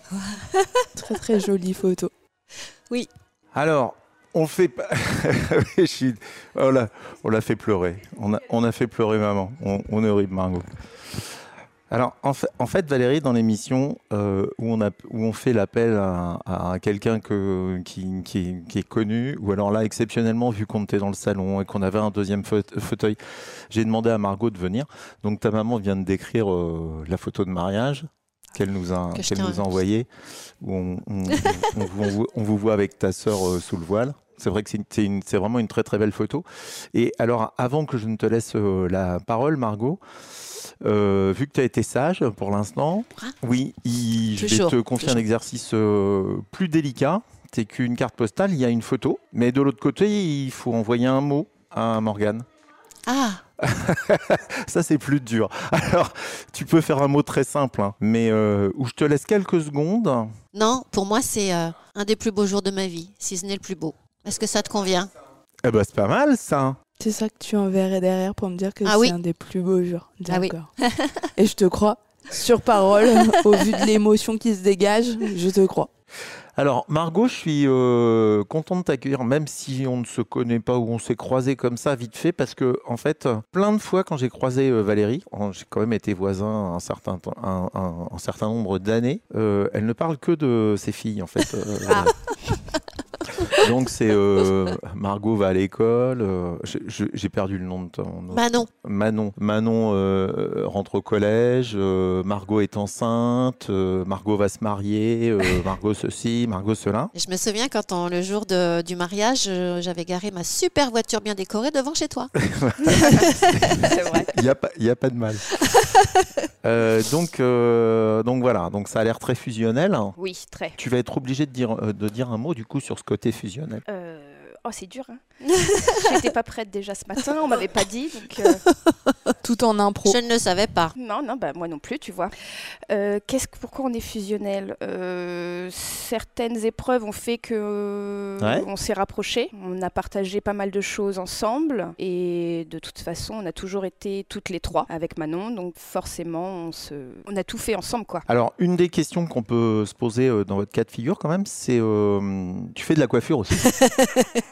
très très jolie photo. Alors, on fait pas. Oui, oh là, on l'a fait pleurer. On a, on a fait pleurer maman. On, on est horrible, Margot. Alors, en fait, en fait, Valérie, dans l'émission euh, où, on a- où on fait l'appel à, à quelqu'un que- qui, qui est- qui est connu, ou alors là, exceptionnellement, vu qu'on était dans le salon et qu'on avait un deuxième faute- fauteuil, j'ai demandé à Margot de venir. Donc, ta maman vient de décrire euh, la photo de mariage qu'elle nous a, Que nous a envoyée, où on, on- on vous- on vous- on vous voit avec ta sœur euh, sous le voile. C'est vrai que c'est vraiment une très très belle photo. Et alors, avant que je ne te laisse euh, la parole, Margot, euh, vu que tu as été sage pour l'instant, oui, il- je vais te confier un exercice euh, plus délicat. C'est qu'une carte postale, il y a une photo, mais de l'autre côté, il faut envoyer un mot à Morgane. Ah, Ça, c'est plus dur. Alors, tu peux faire un mot très simple, hein, mais euh, où je te laisse quelques secondes. non, pour moi, c'est un des plus beaux jours de ma vie, si ce n'est le plus beau. Est-ce que ça te convient? Eh ben, c'est pas mal, ça. C'est ça que tu enverrais derrière pour me dire que Ah c'est oui. un des plus beaux jours. Ah oui. D'accord. Et je te crois. Sur parole, au vu de l'émotion qui se dégage, je te crois. Alors, Margot, je suis euh, content de t'accueillir, même si on ne se connaît pas ou on s'est croisé comme ça vite fait, parce que, en fait, plein de fois, quand j'ai croisé euh, Valérie, j'ai quand même été voisin un certain, temps- un, un- un certain nombre d'années, euh, elle ne parle que de ses filles, en fait. euh, voilà. Donc, c'est euh, Margot va à l'école, euh, j'ai perdu le nom de ton. Manon. Manon. Manon euh, rentre au collège, euh, Margot est enceinte, euh, Margot va se marier, euh, Margot ceci, Margot cela. Et je me souviens quand on- le jour de- du mariage, euh, j'avais garé ma super voiture bien décorée devant chez toi. C'est vrai. Il n'y a, pas- y a pas de mal. Euh, donc, euh, donc voilà, donc ça a l'air très fusionnel. Oui, très. Tu vas être obligé de dire, euh, de dire un mot du coup sur ce côté fusionnel. Euh, Oh, c'est dur. Hein. J'étais pas prête déjà ce matin, on m'avait pas dit. Donc, euh, Tout en impro. Je ne le savais pas. Non, non, bah, moi non plus, tu vois. Euh, qu'est-ce que, pourquoi on est fusionnel? Euh, Certaines épreuves ont fait que Ouais. on s'est rapprochés. On a partagé pas mal de choses ensemble. Et de toute façon, on a toujours été toutes les trois avec Manon. Donc forcément, on, se... on a tout fait ensemble, quoi. Alors, une des questions qu'on peut se poser euh, dans votre cas de figure, quand même, c'est euh, tu fais de la coiffure aussi.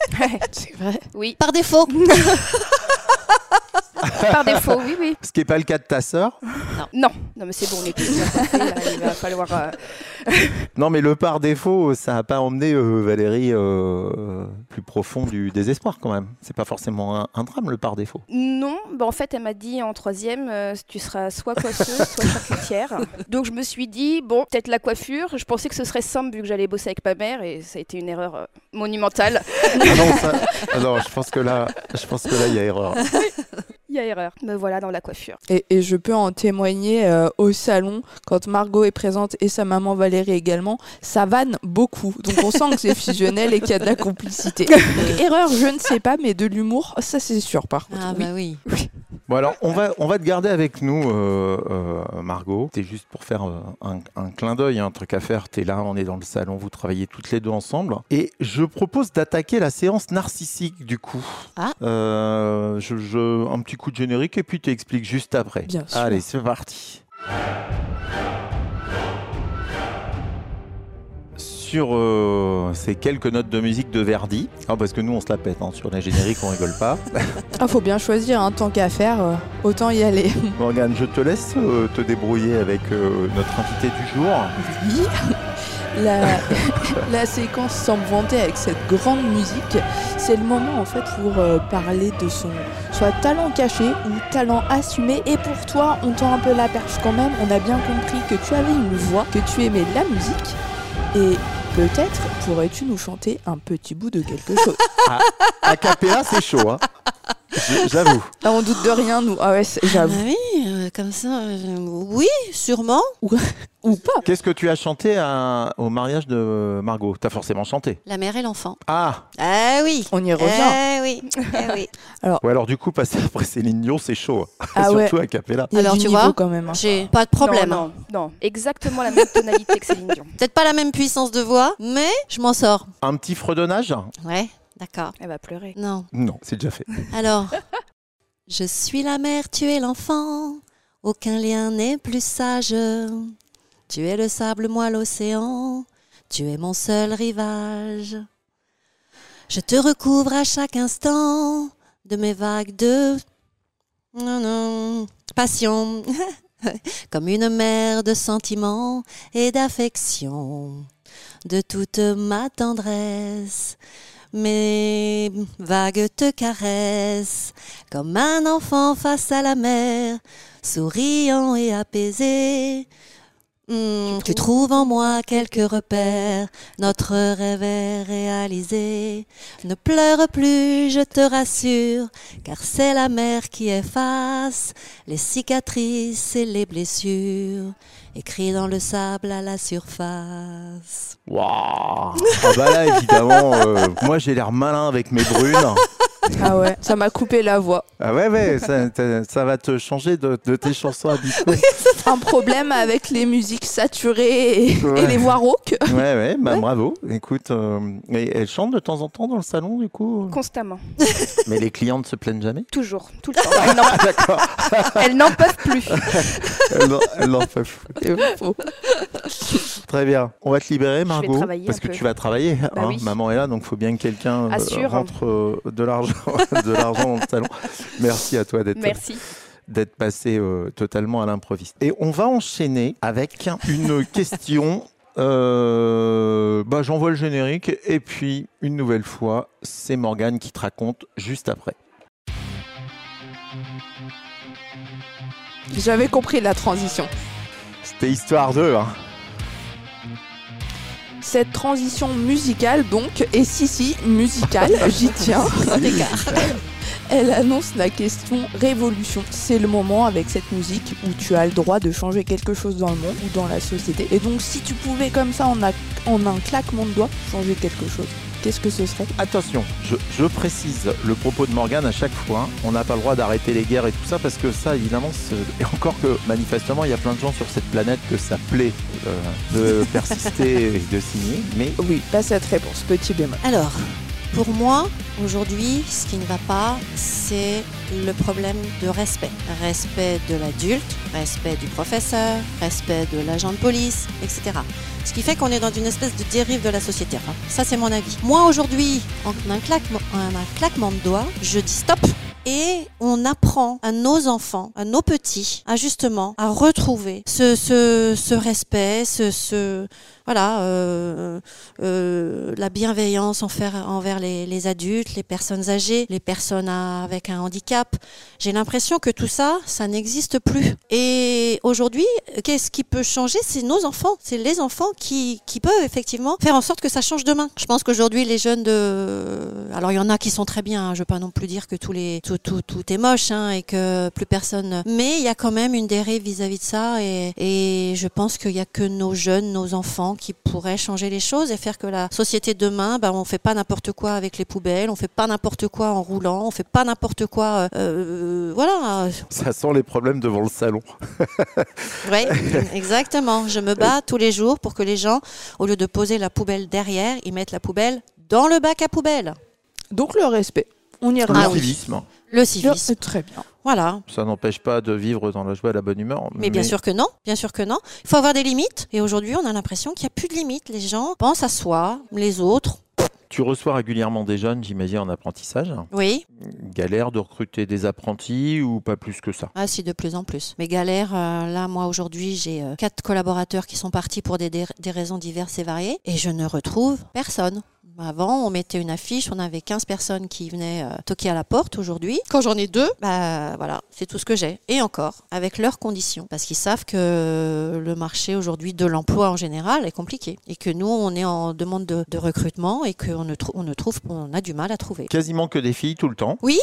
C'est vrai. oui, Par défaut. par défaut, oui, oui. Ce qui n'est pas le cas de ta sœur. Non, non, mais c'est bon, on est tous Il va falloir. euh, Non, mais le par défaut, ça n'a pas emmené euh, Valérie euh, plus profond du désespoir, quand même. C'est pas forcément un, un drame, le par défaut. Non, bah en fait, elle m'a dit en troisième, euh, tu seras soit coiffeuse, soit charcutière. Donc je me suis dit, bon, peut-être la coiffure. Je pensais que ce serait simple vu que j'allais bosser avec ma mère et ça a été une erreur euh, monumentale. Ah non, ça- ah non, je pense que là, je pense que là, il y a erreur. Il y a erreur. Me voilà dans la coiffure. Et, et je peux en témoigner euh, au salon, quand Margot est présente et sa maman Valérie également, ça vanne beaucoup. Donc on sent que c'est fusionnel et qu'il y a de la complicité. Donc, erreur, je ne sais pas, mais de l'humour, ça c'est sûr par contre. Ah oui. bah oui. Bon alors, on va, on va te garder avec nous, euh, euh, Margot. C'est juste pour faire euh, un, un clin d'œil, un truc à faire. T'es là, on est dans le salon, vous travaillez toutes les deux ensemble. Et je propose d'attaquer la séance narcissique du coup. Ah. Euh, je, je- un petit coup de générique et puis tu expliques juste après. Bien sûr. Allez, c'est parti. Sur euh, ces quelques notes de musique de Verdi, Ah, parce que nous on se la pète hein, sur les génériques, on rigole pas. Ah, faut bien choisir, hein, tant qu'à faire, euh, autant y aller. Morgane, je te laisse euh, te débrouiller avec notre invité du jour. Oui. La, la séquence semble vanter avec cette grande musique. C'est le moment en fait pour parler de son soit talent caché ou talent assumé. Et pour toi, on tend un peu la perche quand même. On a bien compris que tu avais une voix, que tu aimais la musique. Et peut-être pourrais-tu nous chanter un petit bout de quelque chose. A cappella, c'est chaud, hein. J'avoue. On doute de rien, nous. Ah ouais, c'est- Ah j'avoue. oui, euh, comme ça. euh, oui, sûrement. Ou pas. Qu'est-ce que tu as chanté à- au mariage de Margot? T'as forcément chanté. La mère et l'enfant. Ah Ah oui. On y revient. Eh oui. Eh oui. Ouais, alors du coup, passer après Céline Dion, c'est chaud. Ah ouais. Surtout à cappella. Il y a Alors, du tu niveau vois, quand même. hein. J'ai pas de problème. Non, non, non. Exactement la même tonalité que Céline Dion. Peut-être pas la même puissance de voix, mais je m'en sors. Un petit fredonnage? Ouais, d'accord. Elle va pleurer. Non. Non, c'est déjà fait. Alors, je suis la mère, tu es l'enfant. Aucun lien n'est plus sage. Tu es le sable, moi l'océan. Tu es mon seul rivage. Je te recouvre à chaque instant de mes vagues de non, non, passion, comme une mer de sentiments et d'affection, de toute ma tendresse. Mes vagues te caressent comme un enfant face à la mer, souriant et apaisé. Hmm, tu trouves en moi quelques repères, notre rêve est réalisé. Ne pleure plus, je te rassure, car c'est la mer qui efface les cicatrices et les blessures, écrit dans le sable à la surface. Waouh Ah bah là, évidemment, euh, moi j'ai l'air malin avec mes brunes. Ah ouais, ça m'a coupé la voix. Ah ouais, ouais, ça, va te changer de, de tes chansons habituelles. Un problème avec les musiques saturées et, Ouais. et les voix rauques. Ouais, ouais, bah bravo. Écoute, euh, et elle chante de temps en temps dans le salon, du coup? Constamment. Mais les clientes se plaignent jamais? Toujours. Tout le temps. Elles n'en- Ah d'accord, Elles n'en peuvent plus. elles n'en- peuvent plus. Très bien. On va te libérer, Margot, parce un que peu. tu vas travailler. Bah hein. oui. Maman est là, donc il faut bien que quelqu'un euh, Assure. rentre euh, de l'argent, de l'argent dans le salon. Merci à toi d'être Merci. d'être passé euh, totalement à l'improviste. Et on va enchaîner avec une question. Euh, bah, J'envoie le générique et puis une nouvelle fois, c'est Morgane qui te raconte juste après. J'avais compris la transition. C'était histoire 2. Hein. Cette transition musicale, donc, et si, si, musicale, j'y tiens. Elle annonce la question révolution. C'est le moment avec cette musique où tu as le droit de changer quelque chose dans le monde ou dans la société. Et donc, si tu pouvais, comme ça, en, a- en un claquement de doigts, changer quelque chose, qu'est-ce que ce serait? Attention, je, je précise le propos de Morgane à chaque fois. On n'a pas le droit d'arrêter les guerres et tout ça parce que ça, évidemment, et encore que manifestement, il y a plein de gens sur cette planète que ça plaît euh, de persister et de signer. Mais Oui, pas cette réponse, petit bémol. Alors, pour moi, aujourd'hui, ce qui ne va pas, c'est le problème de respect. Respect de l'adulte, respect du professeur, respect de l'agent de police, etc. Ce qui fait qu'on est dans une espèce de dérive de la société. Enfin, ça, c'est mon avis. Moi, aujourd'hui, en un claquement, en un claquement de doigts, je dis stop. Et on apprend à nos enfants, à nos petits, à justement à retrouver ce, ce, ce respect, ce, ce voilà, euh, euh, la bienveillance envers, les, adultes, les personnes âgées, les personnes avec un handicap. J'ai l'impression que tout ça, ça n'existe plus. Et aujourd'hui, qu'est-ce qui peut changer? C'est nos enfants. C'est les enfants qui, qui peuvent effectivement faire en sorte que ça change demain. Je pense qu'aujourd'hui, les jeunes de... Alors, il y en a qui sont très bien. hein. Je ne veux pas non plus dire que tout est moche hein, et que plus personne... Mais il y a quand même une dérive vis-à-vis de ça. Et, et je pense qu'il n'y a que nos jeunes, nos enfants qui pourraient changer les choses et faire que la société de demain, ben, on fait pas n'importe quoi avec les poubelles, on fait pas n'importe quoi en roulant, on fait pas n'importe quoi... euh, euh, voilà. ça sent les problèmes devant le salon. Oui, exactement. Je me bats tous les jours pour que les gens, au lieu de poser la poubelle derrière, ils mettent la poubelle dans le bac à poubelle. Donc le respect. On y Le revient. Ah oui. civisme, Le civisme. Le- Très bien. Voilà. ça n'empêche pas de vivre dans la joie et la bonne humeur. Mais bien sûr que non, bien sûr que non. Il faut avoir des limites. Et aujourd'hui, on a l'impression qu'il n'y a plus de limites. Les gens pensent à soi, les autres. Tu reçois régulièrement des jeunes, j'imagine, en apprentissage. Oui, Galère de recruter des apprentis ou pas plus que ça? Ah si, de plus en plus. Mais galère, euh, là, moi, aujourd'hui, j'ai euh, quatre collaborateurs qui sont partis pour des, des- des raisons diverses et variées. Et je ne retrouve personne. Avant, on mettait une affiche, on avait 15 personnes qui venaient euh, toquer à la porte. Aujourd'hui, quand j'en ai deux, bah voilà, c'est tout ce que j'ai. Et encore, avec leurs conditions. Parce qu'ils savent que le marché aujourd'hui de l'emploi en général est compliqué. Et que nous, on est en demande de, de recrutement et qu'on ne, trou- on ne trouve, on a du mal à trouver. Quasiment que des filles tout le temps. Oui,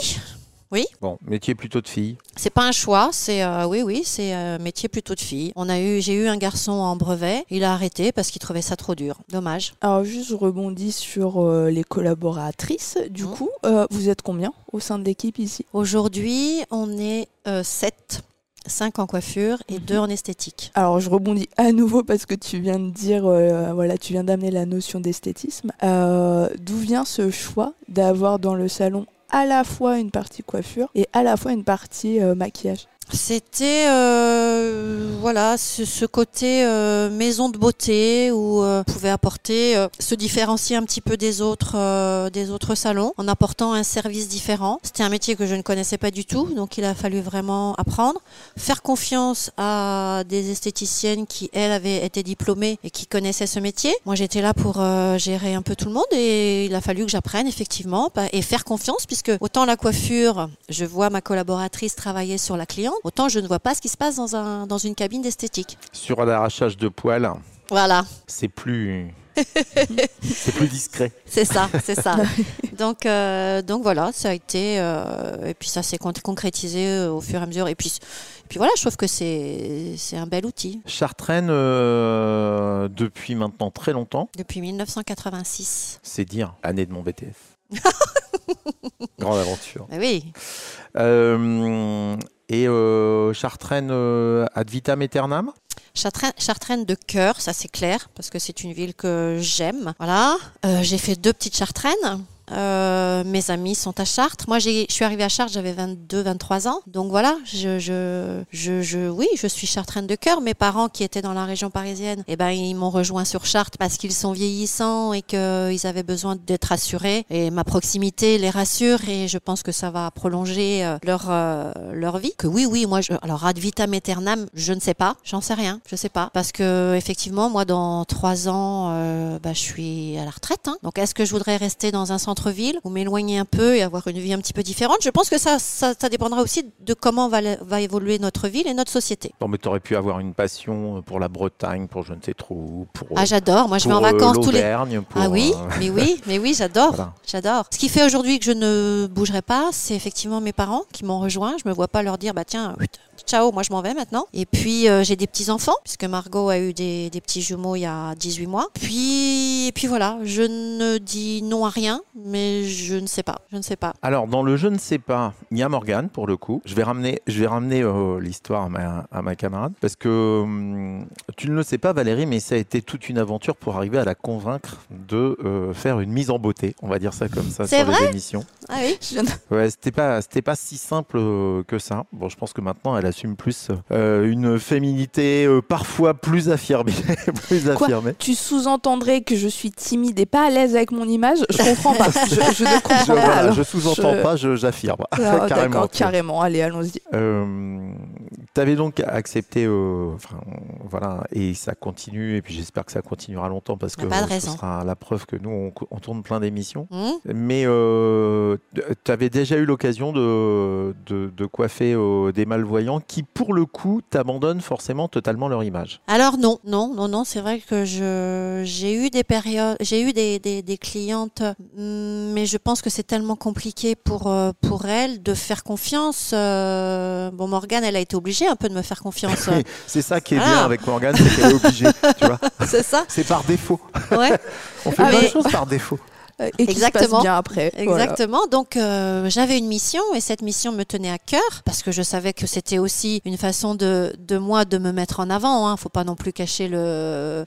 Bon, métier plutôt de filles. c'est pas un choix, c'est euh, oui oui, c'est un métier plutôt de fille. On a eu, j'ai eu un garçon en brevet, il a arrêté parce qu'il trouvait ça trop dur. Dommage. Alors juste je rebondis sur euh, les collaboratrices. Du Mhm. coup, euh, vous êtes combien au sein de l'équipe ici? Aujourd'hui, on est euh, 7, 5 en coiffure et Mhm. 2 en esthétique. Alors je rebondis à nouveau parce que tu viens de dire, euh, voilà, tu viens d'amener la notion d'esthétisme. Euh, D'où vient ce choix d'avoir dans le salon à la fois une partie coiffure et à la fois une partie euh, maquillage C'était euh, voilà ce, ce côté euh, maison de beauté où euh, on pouvait apporter euh, se différencier un petit peu des autres euh, des autres salons en apportant un service différent. C'était un métier que je ne connaissais pas du tout, donc il a fallu vraiment apprendre, faire confiance à des esthéticiennes qui elles avaient été diplômées et qui connaissaient ce métier. Moi j'étais là pour euh, gérer un peu tout le monde et il a fallu que j'apprenne effectivement bah, et faire confiance puisque autant la coiffure, je vois ma collaboratrice travailler sur la cliente, autant je ne vois pas ce qui se passe dans, un, dans une cabine d'esthétique. Sur l'arrachage de poils, Voilà, c'est plus. c'est plus discret. c'est ça, c'est ça. Donc, euh, donc voilà, ça a été. euh, et puis ça s'est con- concrétisé euh, au fur et à mesure. Et puis, et puis voilà, je trouve que c'est c'est un bel outil. Chartraine, euh, depuis maintenant très longtemps, Depuis 1986. c'est dire, année de mon BTF. Grande aventure. Mais oui, Euh, et euh, Chartraine euh, ad vitam aeternam? Chartraine, de cœur, ça c'est clair, parce que c'est une ville que j'aime. Voilà, Euh, j'ai fait deux petites Chartraines. Euh, mes amis sont à Chartres. Moi, je suis arrivée à Chartres, j'avais 22-23 ans. Donc voilà, je, je, je, je- oui, je suis chartraine de cœur. Mes parents qui étaient dans la région parisienne, eh ben, ils m'ont rejoint sur Chartres parce qu'ils sont vieillissants et qu'ils avaient besoin d'être assurés. Et ma proximité les rassure et je pense que ça va prolonger euh, leur, euh, leur vie. Que oui, oui, moi, je, alors ad vitam aeternam, je ne sais pas, j'en sais rien, je sais pas. Parce que effectivement, moi, dans trois ans, bah, je suis à la retraite. hein. Donc, est-ce que je voudrais rester dans un centre-ville ou m'éloigner un peu et avoir une vie un petit peu différente Je pense que ça, ça, ça dépendra aussi de comment va, va évoluer notre ville et notre société. Non, mais tu aurais pu avoir une passion pour la Bretagne, pour je ne sais trop où, pour, Ah, j'adore. Moi, je vais en euh, vacances tous les. pour, Ah oui, euh, mais oui, mais oui, j'adore. Voilà. J'adore. Ce qui fait aujourd'hui que je ne bougerai pas, c'est effectivement mes parents qui m'ont rejoint. Je me vois pas leur dire, bah tiens, ciao, moi je m'en vais maintenant. Et puis euh, j'ai des petits enfants puisque Margot a eu des, des petits jumeaux il y a 18 mois. Puis et puis voilà, je ne dis non à rien, mais je ne sais pas, je ne sais pas. Alors, dans le je ne sais pas, il y a Morgane pour le coup. Je vais ramener, je vais ramener euh, l'histoire à ma, à ma camarade parce que hum, tu ne le sais pas, Valérie, mais ça a été toute une aventure pour arriver à la convaincre de euh, faire une mise en beauté. On va dire ça comme ça C'est sur les émissions. Ah oui? Je Ouais, c'était pas, c'était pas si simple que ça. Bon, je pense que maintenant, elle assume plus euh, une féminité euh, parfois plus affirmée, plus Quoi affirmée. Tu sous-entendrais que je suis timide et pas à l'aise avec mon image Je comprends pas. Je, je ne comprends Je, pas. voilà, alors. je sous-entends Je- pas, je- j'affirme. Ah, carrément. Carrément. Allez, allons-y. Euh, T'avais donc accepté, euh, enfin, voilà, et ça continue, et puis j'espère que ça continuera longtemps parce que a pas de ce sera la preuve que nous, on, on tourne plein d'émissions. Hmm Mais euh, tu avais déjà eu l'occasion de, de, de coiffer euh, des malvoyants qui, pour le coup, t'abandonnent forcément totalement leur image. Alors non, non, non, non, c'est vrai que j'ai eu des périodes, j'ai eu des, des, des clientes, hum, mais je pense que c'est tellement compliqué pour pour elles de faire confiance. bon, Morgane, elle a été obligée un peu de me faire confiance. Oui, c'est ça qui est Voilà. bien avec Morgane, c'est qu'elle est obligée, tu vois. c'est ça, C'est par défaut. ouais. On fait Ah, plein de choses par défaut. Euh, Et qui se Exactement. passe bien après. Voilà. Exactement. Donc euh, j'avais une mission et cette mission me tenait à cœur parce que je savais que c'était aussi une façon de, de moi de me mettre en avant. Hein. Faut pas non plus cacher le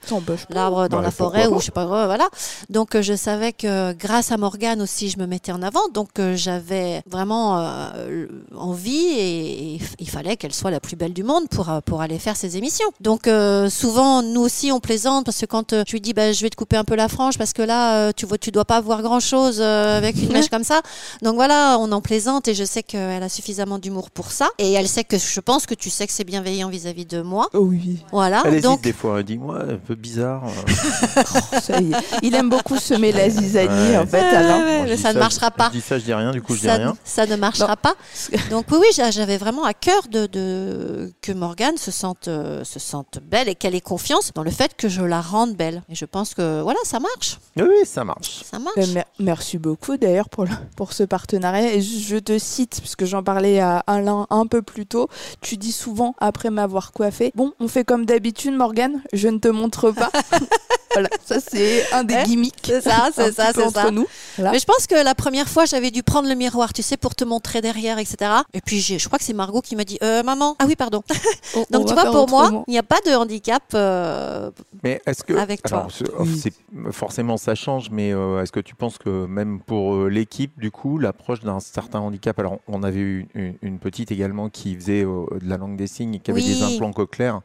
l'arbre dans Bah, la forêt ou je sais pas quoi, voilà. Donc euh, je savais que grâce à Morgane aussi je me mettais en avant. Donc euh, j'avais vraiment euh, envie et, et il fallait qu'elle soit la plus belle du monde pour pour aller faire ces émissions. Donc euh, souvent nous aussi on plaisante parce que quand euh, je lui dis bah, je vais te couper un peu la frange parce que là euh, tu vois tu dois pas voir grand chose avec une mèche comme ça. Donc voilà, on en plaisante et je sais qu'elle a suffisamment d'humour pour ça et elle sait que je pense que tu sais que c'est bienveillant vis-à-vis de moi. Oh oui, Voilà. Elle hésite Donc des fois, elle dit, moi, un peu bizarre. euh. ça y est. Il aime beaucoup semer la zizanie, Ouais. en fait, je ça ne marchera je- pas. Je dis ça, je dis rien, du coup, je dis ça, rien. ça ne marchera pas. Donc oui, oui, j'a- j'avais vraiment à cœur de, de- que Morgane se sente, euh, se sente belle et qu'elle ait confiance dans le fait que je la rende belle. Et je pense que voilà, ça marche. Oui, oui, ça marche. Ça marche. Euh, mer- merci beaucoup d'ailleurs pour, pour ce partenariat. Et je te cite, puisque j'en parlais à Alain un peu plus tôt, tu dis souvent, après m'avoir coiffé, bon, on fait comme d'habitude, Morgane, je ne te montre pas. Voilà, ça c'est un des Ouais, gimmicks. c'est ça, c'est ça, c'est ça. nous. Voilà. Mais je pense que la première fois, j'avais dû prendre le miroir, tu sais, pour te montrer derrière, etc. Et puis, je crois que c'est Margot qui m'a dit euh, Maman, ah oui, pardon. On- on Donc, tu vois, pour moi, il n'y a pas de handicap. euh, Mais est-ce que. Avec toi. Alors, c'est- forcément, ça change, mais euh, est-ce que tu penses que même pour euh, l'équipe, du coup, l'approche d'un certain handicap. Alors, on avait eu une, une petite également qui faisait euh, de la langue des signes et qui avait Oui. des implants cochléaires.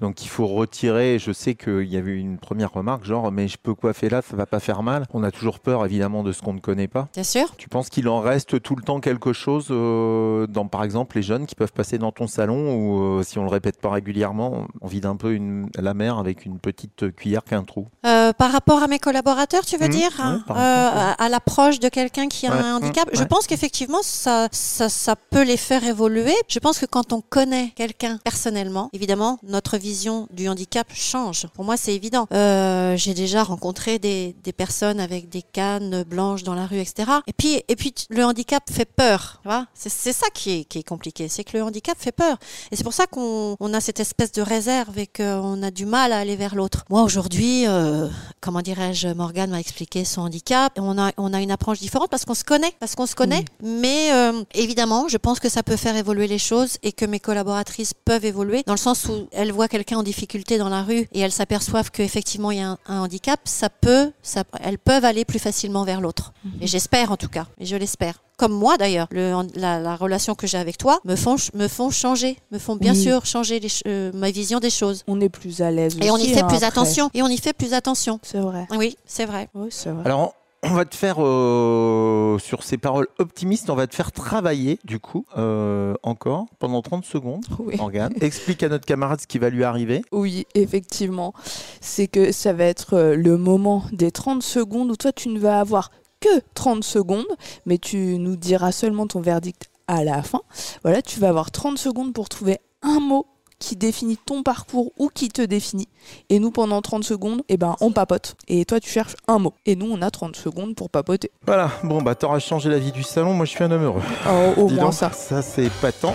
Donc il faut retirer. Je sais qu'il y avait eu une première remarque, genre mais je peux coiffer là, ça va pas faire mal. On a toujours peur évidemment de ce qu'on ne connaît pas. Bien sûr. Tu penses qu'il en reste tout le temps quelque chose euh, dans, par exemple, les jeunes qui peuvent passer dans ton salon ou euh, si on le répète pas régulièrement, on vide un peu une, la mer avec une petite cuillère qu'un trou? Euh, par rapport à mes collaborateurs, tu veux Mmh, dire hein, euh, à, à l'approche de quelqu'un qui a Ouais, un handicap Je pense qu'effectivement, ça, ça, ça peut les faire évoluer. Je pense que quand on connaît quelqu'un personnellement, évidemment, notre vision du handicap change. Pour moi, c'est évident. Euh, J'ai déjà rencontré des, des personnes avec des cannes blanches dans la rue, etc. Et puis, et puis le handicap fait peur. C'est c'est ça qui est, qui est compliqué. C'est que le handicap fait peur. Et c'est pour ça qu'on on a cette espèce de réserve et qu'on a du mal à aller vers l'autre. Moi, aujourd'hui, euh, comment dirais-je, Morgane m'a expliqué son handicap. On a, on a une approche différente parce qu'on se connaît, parce qu'on se connaît. Mais euh, évidemment, je pense que ça peut faire évoluer les choses et que mes collaboratrices peuvent évoluer dans le sens où elles voient quelqu'un en difficulté dans la rue et elles s'aperçoivent qu'effectivement il y a un, un handicap. Ça peut, ça, elles peuvent aller plus facilement vers l'autre. Et j'espère en tout cas, et je l'espère. Comme moi d'ailleurs, le- la, la relation que j'ai avec toi me font, me font changer, me font bien Oui. sûr changer les euh, ma vision des choses. On est plus à l'aise. Et on y aussi, fait hein, plus après. attention. Et on y fait plus attention. C'est vrai. Oui, c'est vrai. Oui, c'est vrai. Alors, on va te faire, euh, sur ces paroles optimistes, on va te faire travailler, du coup, euh, encore, pendant 30 secondes. Oui. Morgane, explique à notre camarade ce qui va lui arriver. Oui, effectivement. C'est que ça va être le moment des 30 secondes où toi, tu ne vas avoir que 30 secondes, mais tu nous diras seulement ton verdict à la fin. Voilà, tu vas avoir 30 secondes pour trouver un mot qui définit ton parcours ou qui te définit. Et nous, pendant 30 secondes, eh ben, on papote. Et toi, tu cherches un mot. Et nous, on a 30 secondes pour papoter. Voilà, bon, bah, t'auras changé la vie du salon. Moi, je suis un homme heureux. Oh, au Dis moins donc, ça. Ça, c'est patent.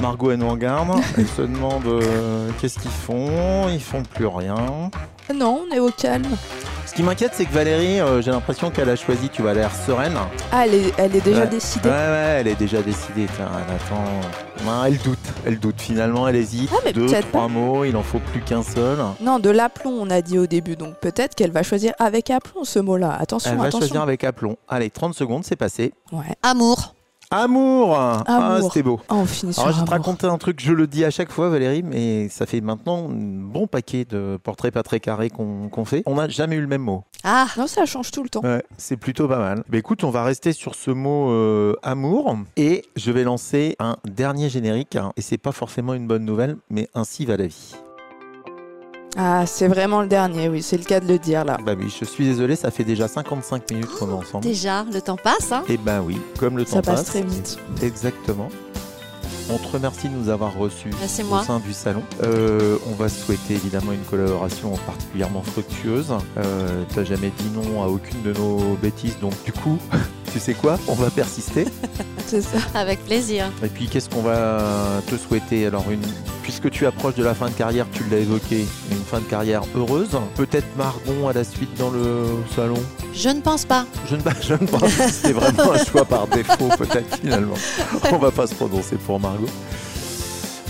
Margot, elle nous regarde. Elle se demande euh, qu'est-ce qu'ils font? Ils font plus rien. Non, on est au calme. Ce qui m'inquiète, c'est que Valérie, euh, j'ai l'impression qu'elle a choisi, tu vas l'air sereine. Ah, elle est, elle est déjà Ouais. décidée. Ouais, ouais, elle est déjà décidée. Tiens, elle attend. Non, elle doute. Elle doute. Finalement, elle hésite. Ah, mais Deux, trois mots. Il en faut plus qu'un seul. Non, de l'aplomb, on a dit au début. Donc peut-être qu'elle va choisir avec aplomb ce mot-là. Attention, Elle va attention. choisir avec aplomb. Allez, 30 secondes, c'est passé. Ouais. Amour. Amour. Ah, c'était beau. Ah, on finit sur Alors, je vais te raconter un truc, je le dis à chaque fois, Valérie, mais ça fait maintenant un bon paquet de portraits pas très carrés qu'on fait. On n'a jamais eu le même mot. Ah, Non, ça change tout le temps. Ouais, c'est plutôt pas mal. Bah, écoute, on va rester sur ce mot euh, amour et je vais lancer un dernier générique. hein, et c'est pas forcément une bonne nouvelle, mais ainsi va la vie. Ah, c'est vraiment le dernier, oui, c'est le cas de le dire là. Bah oui, je suis désolé, ça fait déjà 55 minutes qu'on est ensemble. déjà, le temps passe. Hein Et ben oui, comme le Ça temps passe passe. très vite. Exactement. On te remercie de nous avoir reçus Bah, au moi. sein du salon. Euh, on va souhaiter évidemment une collaboration particulièrement fructueuse. Euh, T'as jamais dit non à aucune de nos bêtises, donc du coup, tu sais quoi On va persister. C'est ça. Avec plaisir. Et puis qu'est-ce qu'on va te souhaiter Alors une, puisque tu approches de la fin de carrière, tu l'as évoqué, une fin de carrière heureuse. Peut-être Margon à la suite dans le salon. Je ne pense pas. Je ne, je ne pense pas que c'était vraiment un choix par défaut, peut-être finalement. On va pas se prononcer pour Margot.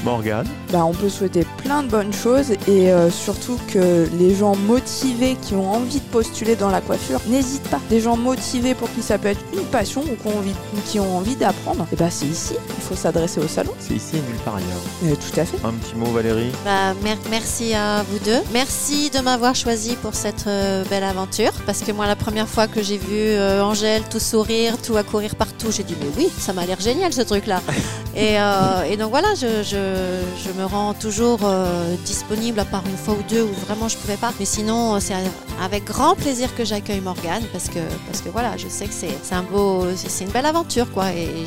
Morgane, Bah, on peut souhaiter plein de bonnes choses et euh, surtout que les gens motivés qui ont envie de postuler dans la coiffure n'hésitent pas. Des gens motivés pour qui ça peut être une passion ou qui ont envie, qui ont envie d'apprendre, et bah c'est ici. Il faut s'adresser au salon. c'est ici et nulle part ailleurs. Euh, tout à fait. Un petit mot Valérie Bah, mer- merci à vous deux. Merci de m'avoir choisi pour cette euh, belle aventure. Parce que moi, la première fois que j'ai vu euh, Angèle tout sourire, tout à courir partout, j'ai dit mais oui, ça m'a l'air génial ce truc-là. et, euh, et donc voilà, je, je- je me rends toujours euh, disponible à part une fois ou deux où vraiment je pouvais pas. Mais sinon, euh, c'est avec grand plaisir que j'accueille Morgane parce que parce que voilà, je sais que c'est beau, c'est une belle aventure quoi. Et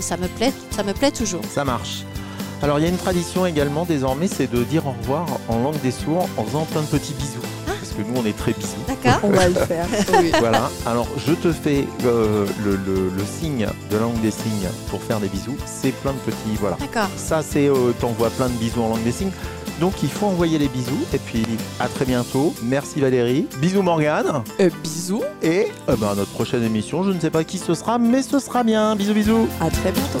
ça me plaît, ça me plaît toujours. Ça marche. Alors il y a une tradition également désormais, c'est de dire au revoir en langue des sourds en faisant plein de petits bisous. Parce que nous on est très bisous. D'accord. On va le faire. Oui. voilà, alors je te fais euh, le, le- le signe de langue des signes pour faire des bisous. C'est plein de petits, voilà. D'accord. Ça, c'est euh, t'envoies plein de bisous en langue des signes. Donc il faut envoyer les bisous. Et puis à très bientôt. Merci Valérie. Bisous Morgane. Euh, bisous. Et euh, ben, notre prochaine émission, je ne sais pas qui ce sera, mais ce sera bien. Bisous bisous. À très bientôt.